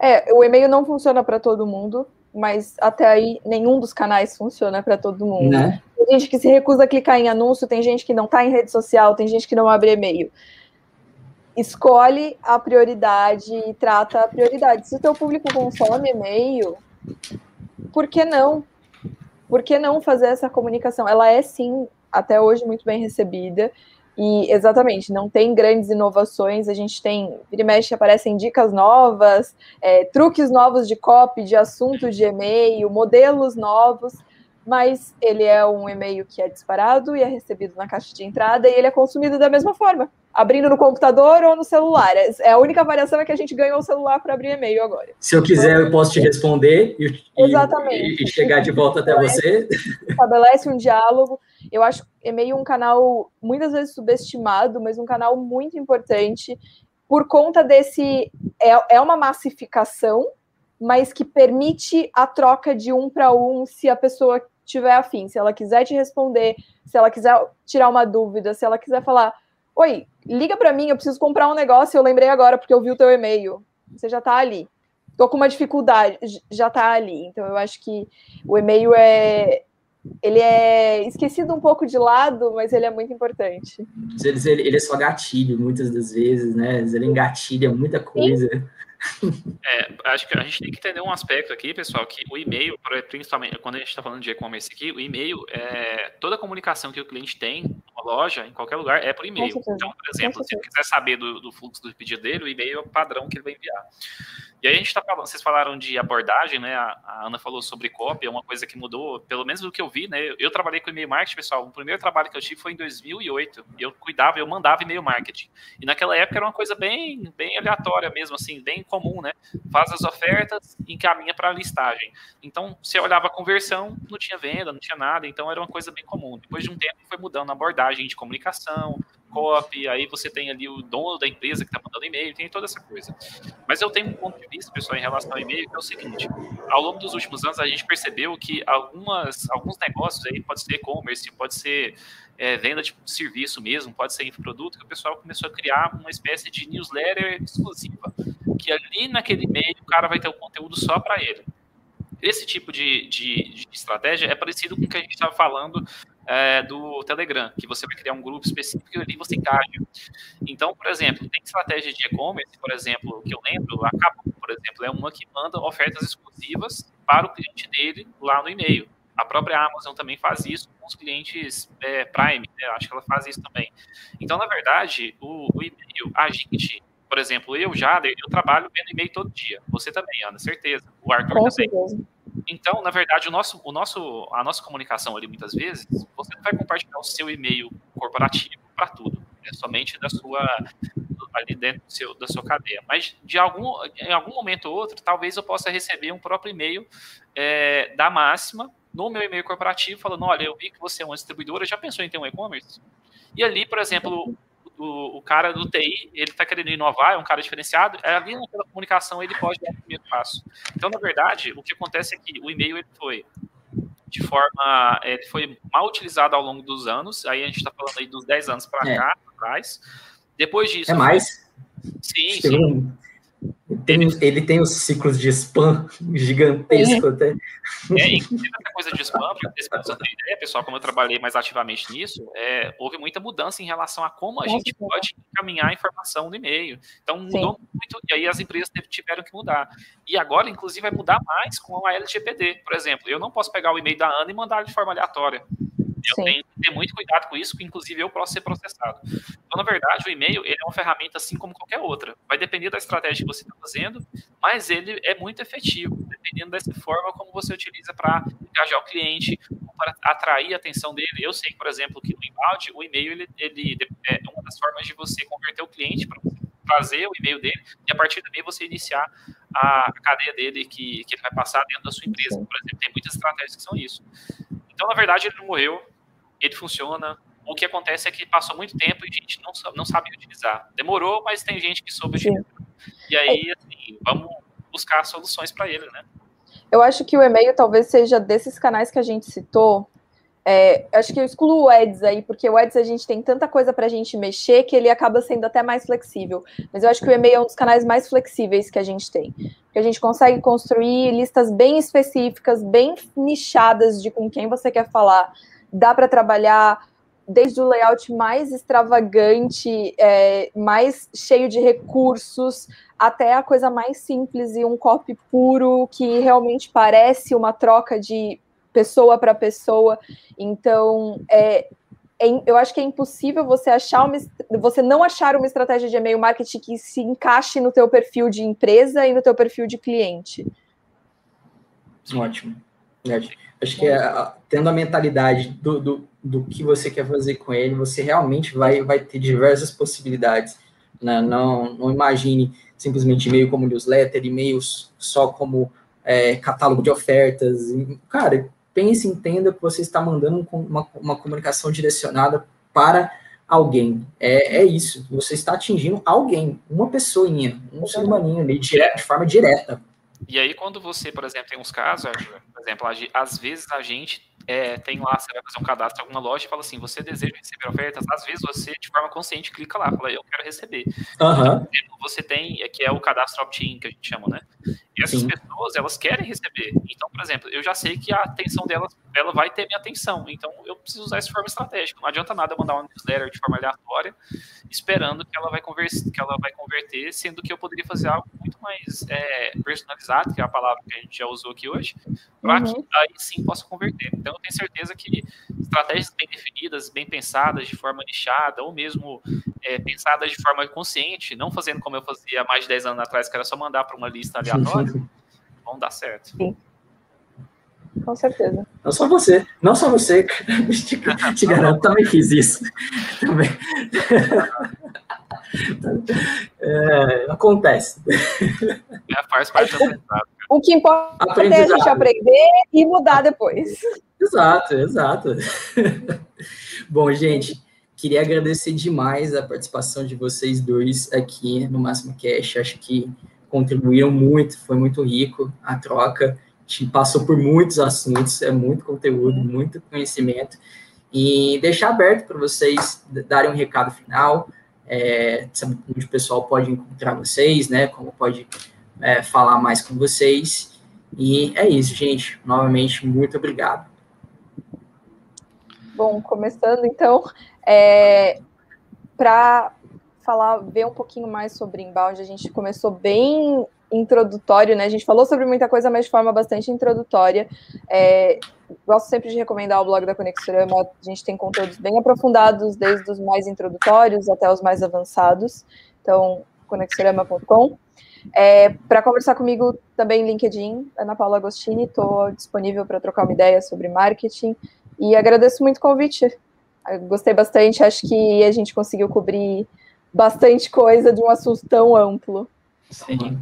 É, o e-mail não funciona para todo mundo. mas até aí nenhum dos canais funciona para todo mundo. Né? Tem gente que se recusa a clicar em anúncio, tem gente que não está em rede social, tem gente que não abre e-mail. Escolhe a prioridade e trata a prioridade. Se o teu público consome e-mail, por que não? Por que não fazer essa comunicação? Ela é sim, até hoje, muito bem recebida. E exatamente, não tem grandes inovações, a gente tem, vira e mexe, aparecem dicas novas, é, truques novos de copy, de assunto de e-mail, modelos novos, mas ele é um e-mail que é disparado e é recebido na caixa de entrada e ele é consumido da mesma forma, abrindo no computador ou no celular. É a única variação é que a gente ganhou o celular para abrir e-mail agora. Se eu quiser, eu posso te responder e, Exatamente. e, e chegar de volta até você. Estabelece um diálogo. Eu acho e-mail um canal muitas vezes subestimado, mas um canal muito importante por conta desse. É, é uma massificação, mas que permite a troca de um para um se a pessoa tiver afim. Se ela quiser te responder, se ela quiser tirar uma dúvida, se ela quiser falar. Oi, liga para mim, eu preciso comprar um negócio, eu lembrei agora porque eu vi o teu e-mail. Você já está ali. Tô com uma dificuldade, já está ali. Então eu acho que o e-mail é, ele é esquecido um pouco de lado, mas ele é muito importante. Ele, ele é só gatilho, muitas das vezes, né? Ele engatilha muita coisa. *laughs* É, acho que a gente tem que entender um aspecto aqui, pessoal, que o e-mail, principalmente quando a gente está falando de e-commerce aqui, o e-mail, é, toda a comunicação que o cliente tem numa loja, em qualquer lugar, é por e-mail. Então, por exemplo, se ele quiser saber do, do fluxo do pedido dele, o e-mail é o padrão que ele vai enviar. E aí a gente está falando, vocês falaram de abordagem, né? A, Ana falou sobre cópia, é uma coisa que mudou, pelo menos do que eu vi, né? Eu, eu trabalhei com e-mail marketing, pessoal. O primeiro trabalho que eu tive foi em 2008. Eu cuidava, eu mandava e-mail marketing. E naquela época era uma coisa bem, bem aleatória mesmo, assim, bem comum, né? Faz as ofertas, encaminha para a listagem. Então, você olhava a conversão, não tinha venda, não tinha nada, então era uma coisa bem comum. Depois de um tempo foi mudando a abordagem de comunicação, copy, aí você tem ali o dono da empresa que está mandando e-mail, tem toda essa coisa. Mas eu tenho um ponto de vista, pessoal, em relação ao e-mail, que é o seguinte: ao longo dos últimos anos, a gente percebeu que algumas, alguns negócios aí, pode ser e-commerce, pode ser é, venda de serviço mesmo, pode ser infoproduto, que o pessoal começou a criar uma espécie de newsletter exclusiva, que ali naquele e-mail o cara vai ter o conteúdo só para ele. Esse tipo de, de, de, estratégia é parecido com o que a gente estava falando é, do Telegram, que você vai criar um grupo específico e ali você engaja. Então, por exemplo, tem estratégia de e-commerce, por exemplo, que eu lembro, a Capô, por exemplo, é uma que manda ofertas exclusivas para o cliente dele lá no e-mail. A própria Amazon também faz isso com os clientes é, Prime, né? acho que ela faz isso também. Então, na verdade, o, o e-mail, a gente, por exemplo, eu, já eu trabalho vendo e-mail todo dia. Você também, Ana, certeza. O Arthur com também. Certeza. Então, na verdade, o nosso, o nosso, a nossa comunicação ali, muitas vezes, você não vai compartilhar o seu e-mail corporativo para tudo. É somente da sua ali dentro do seu, da sua cadeia. Mas de algum, em algum momento ou outro, talvez eu possa receber um próprio e-mail é, da máxima no meu e-mail corporativo, falando: olha, eu vi que você é uma distribuidora, já pensou em ter um e-commerce? E ali, por exemplo, o, o cara do TI, ele está querendo inovar, é um cara diferenciado, é ali naquela comunicação ele pode dar o primeiro passo. Então, na verdade, o que acontece é que o e-mail ele foi de forma, ele foi mal utilizado ao longo dos anos, aí a gente está falando aí dos 10 anos para é. cá, atrás. Depois disso... É mais? Sim, sim. Tem, ele tem os ciclos de spam gigantesco até. É, inclusive essa coisa de spam, para vocês terem ideia, pessoal, como eu trabalhei mais ativamente nisso, é, houve muita mudança em relação a como a gente pode encaminhar a informação no e-mail. Então mudou Sim. muito, e aí as empresas tiveram que mudar. E agora, inclusive, vai mudar mais com a LGPD. Por exemplo, eu não posso pegar o e-mail da Ana e mandar de forma aleatória. Eu Sim. tenho que ter muito cuidado com isso, que inclusive eu posso ser processado. Então, na verdade, o e-mail ele é uma ferramenta assim como qualquer outra. Vai depender da estratégia que você está fazendo, mas ele é muito efetivo, dependendo dessa forma como você utiliza para engajar o cliente, para atrair a atenção dele. Eu sei, por exemplo, que no inbound, o e-mail ele, ele é uma das formas de você converter o cliente para trazer o e-mail dele e a partir daí você iniciar a cadeia dele que, que ele vai passar dentro da sua empresa. Por exemplo, tem muitas estratégias que são isso. Então, na verdade, ele não morreu, ele funciona. O que acontece é que passou muito tempo e a gente não, não sabe utilizar. Demorou, mas tem gente que soube utilizar. E aí, assim, vamos buscar soluções para ele, né? Eu acho que o e-mail talvez seja desses canais que a gente citou, É, acho que eu excluo o Eds aí, porque o Eds a gente tem tanta coisa para a gente mexer que ele acaba sendo até mais flexível. Mas eu acho que o e-mail é um dos canais mais flexíveis que a gente tem. Porque a gente consegue construir listas bem específicas, bem nichadas de com quem você quer falar. Dá para trabalhar desde o layout mais extravagante, é, mais cheio de recursos, até a coisa mais simples e um copy puro que realmente parece uma troca de pessoa para pessoa. Então, é, é, eu acho que é impossível você achar uma, você não achar uma estratégia de e-mail marketing que se encaixe no teu perfil de empresa e no teu perfil de cliente. Ótimo. Acho que é, tendo a mentalidade do, do, do que você quer fazer com ele, você realmente vai, vai ter diversas possibilidades. Né? Não, não imagine simplesmente e-mail como newsletter, e-mails só como é, catálogo de ofertas. Cara, pense, entenda que você está mandando uma, uma comunicação direcionada para alguém. É, é isso. Você está atingindo alguém, uma pessoinha, um ser humaninho ali, de, de forma direta. E aí, quando você, por exemplo, tem uns casos, por exemplo, às vezes a gente é, tem lá, você vai fazer um cadastro em alguma loja e fala assim, você deseja receber ofertas? Às vezes você, de forma consciente, clica lá, fala, eu quero receber. Uhum. Então, você tem, que é o cadastro opt-in, que a gente chama, né? E essas Sim. pessoas, elas querem receber. Então, por exemplo, eu já sei que a atenção delas, ela vai ter minha atenção. Então, eu preciso usar essa forma estratégica. Não adianta nada mandar uma newsletter de forma aleatória, esperando que ela vai converter, que ela vai converter sendo que eu poderia fazer algo muito mais é, personalizado, que é a palavra que a gente já usou aqui hoje, para uhum. que aí sim possa converter. Então, eu tenho certeza que estratégias bem definidas, bem pensadas, de forma nichada, ou mesmo é, pensadas de forma consciente, não fazendo como eu fazia há mais de 10 anos atrás, que era só mandar para uma lista aleatória, vão dar certo. Sim. Com certeza. Não só você, não só você, *laughs* te, te *laughs* garanto, também fiz isso. *laughs* Também. *laughs* É, acontece. É, faz parte do aprendizado. O que importa é a gente aprender e mudar depois. Exato, exato. Bom, gente, queria agradecer demais a participação de vocês dois aqui no Máximo Cash. Acho que contribuíram muito, foi muito rico a troca. A gente passou por muitos assuntos, é muito conteúdo, muito conhecimento. E deixar aberto para vocês darem um recado final, é, onde o pessoal pode encontrar vocês, né? Como pode é, falar mais com vocês. E é isso, gente. Novamente, muito obrigado. Bom, começando então, é, para falar, ver um pouquinho mais sobre inbound, a gente começou bem introdutório, né? A gente falou sobre muita coisa, mas de forma bastante introdutória. É, gosto sempre de recomendar o blog da Conexorama. A gente tem conteúdos bem aprofundados, desde os mais introdutórios até os mais avançados. Então, conexorama.com. É, para conversar comigo também LinkedIn, Ana Paula Agostini, estou disponível para trocar uma ideia sobre marketing e agradeço muito o convite. Gostei bastante, acho que a gente conseguiu cobrir bastante coisa de um assunto tão amplo. Sim.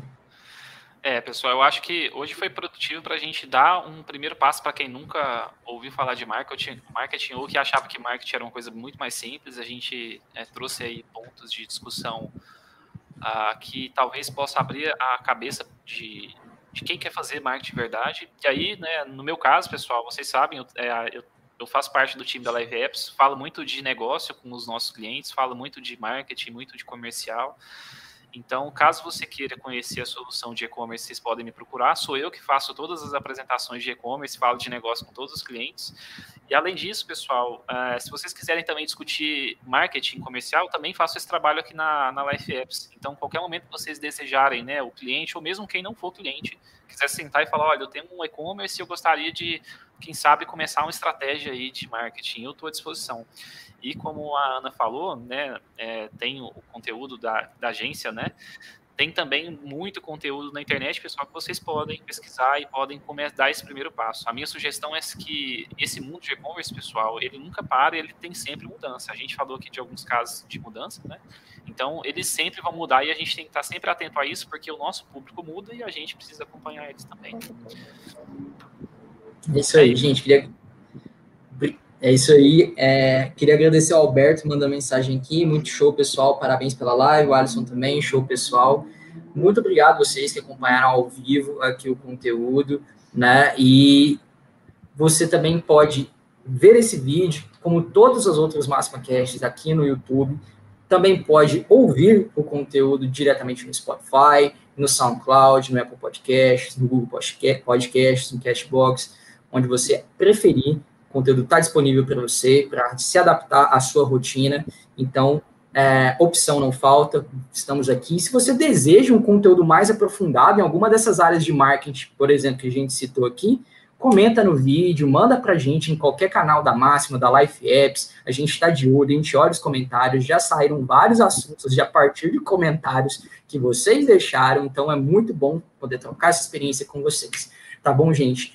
É, pessoal, eu acho que hoje foi produtivo para a gente dar um primeiro passo para quem nunca ouviu falar de marketing, marketing ou que achava que marketing era uma coisa muito mais simples. A gente é, trouxe aí pontos de discussão uh, que talvez possa abrir a cabeça de, de quem quer fazer marketing de verdade. E aí, né, no meu caso, pessoal, vocês sabem, eu, é, eu, eu faço parte do time da Live Apps, falo muito de negócio com os nossos clientes, falo muito de marketing, muito de comercial. Então, caso você queira conhecer a solução de e-commerce, vocês podem me procurar. Sou eu que faço todas as apresentações de e-commerce, falo de negócio com todos os clientes. E além disso, pessoal, uh, se vocês quiserem também discutir marketing comercial, também faço esse trabalho aqui na, na Life Apps. Então, qualquer momento que vocês desejarem, né, o cliente, ou mesmo quem não for cliente, quiser sentar e falar, olha, eu tenho um e-commerce e eu gostaria de, quem sabe, começar uma estratégia aí de marketing, eu estou à disposição. E como a Ana falou, né, é, tem o conteúdo da, da agência, né? Tem também muito conteúdo na internet, pessoal, que vocês podem pesquisar e podem começar dar esse primeiro passo. A minha sugestão é que esse mundo de e-commerce, pessoal, ele nunca para, ele tem sempre mudança. A gente falou aqui de alguns casos de mudança, né? Então, eles sempre vão mudar e a gente tem que estar sempre atento a isso, porque o nosso público muda e a gente precisa acompanhar eles também. É isso aí, gente. Queria é isso aí. É, queria agradecer ao Alberto, mandando mensagem aqui. Muito show, pessoal. Parabéns pela live. O Alisson também, show, pessoal. Muito obrigado a vocês que acompanharam ao vivo aqui o conteúdo, né? E você também pode ver esse vídeo, como todos os outros Máxima Casts aqui no YouTube. Também pode ouvir o conteúdo diretamente no Spotify, no SoundCloud, no Apple Podcasts, no Google Podcasts, no Cashbox, onde você preferir. Conteúdo está disponível para você, para se adaptar à sua rotina. Então, é, opção não falta, estamos aqui. Se você deseja um conteúdo mais aprofundado em alguma dessas áreas de marketing, por exemplo, que a gente citou aqui, comenta no vídeo, manda para a gente em qualquer canal da Máxima, da Life Apps, a gente está de olho, a gente olha os comentários, já saíram vários assuntos de a partir de comentários que vocês deixaram, então é muito bom poder trocar essa experiência com vocês. Tá bom, gente?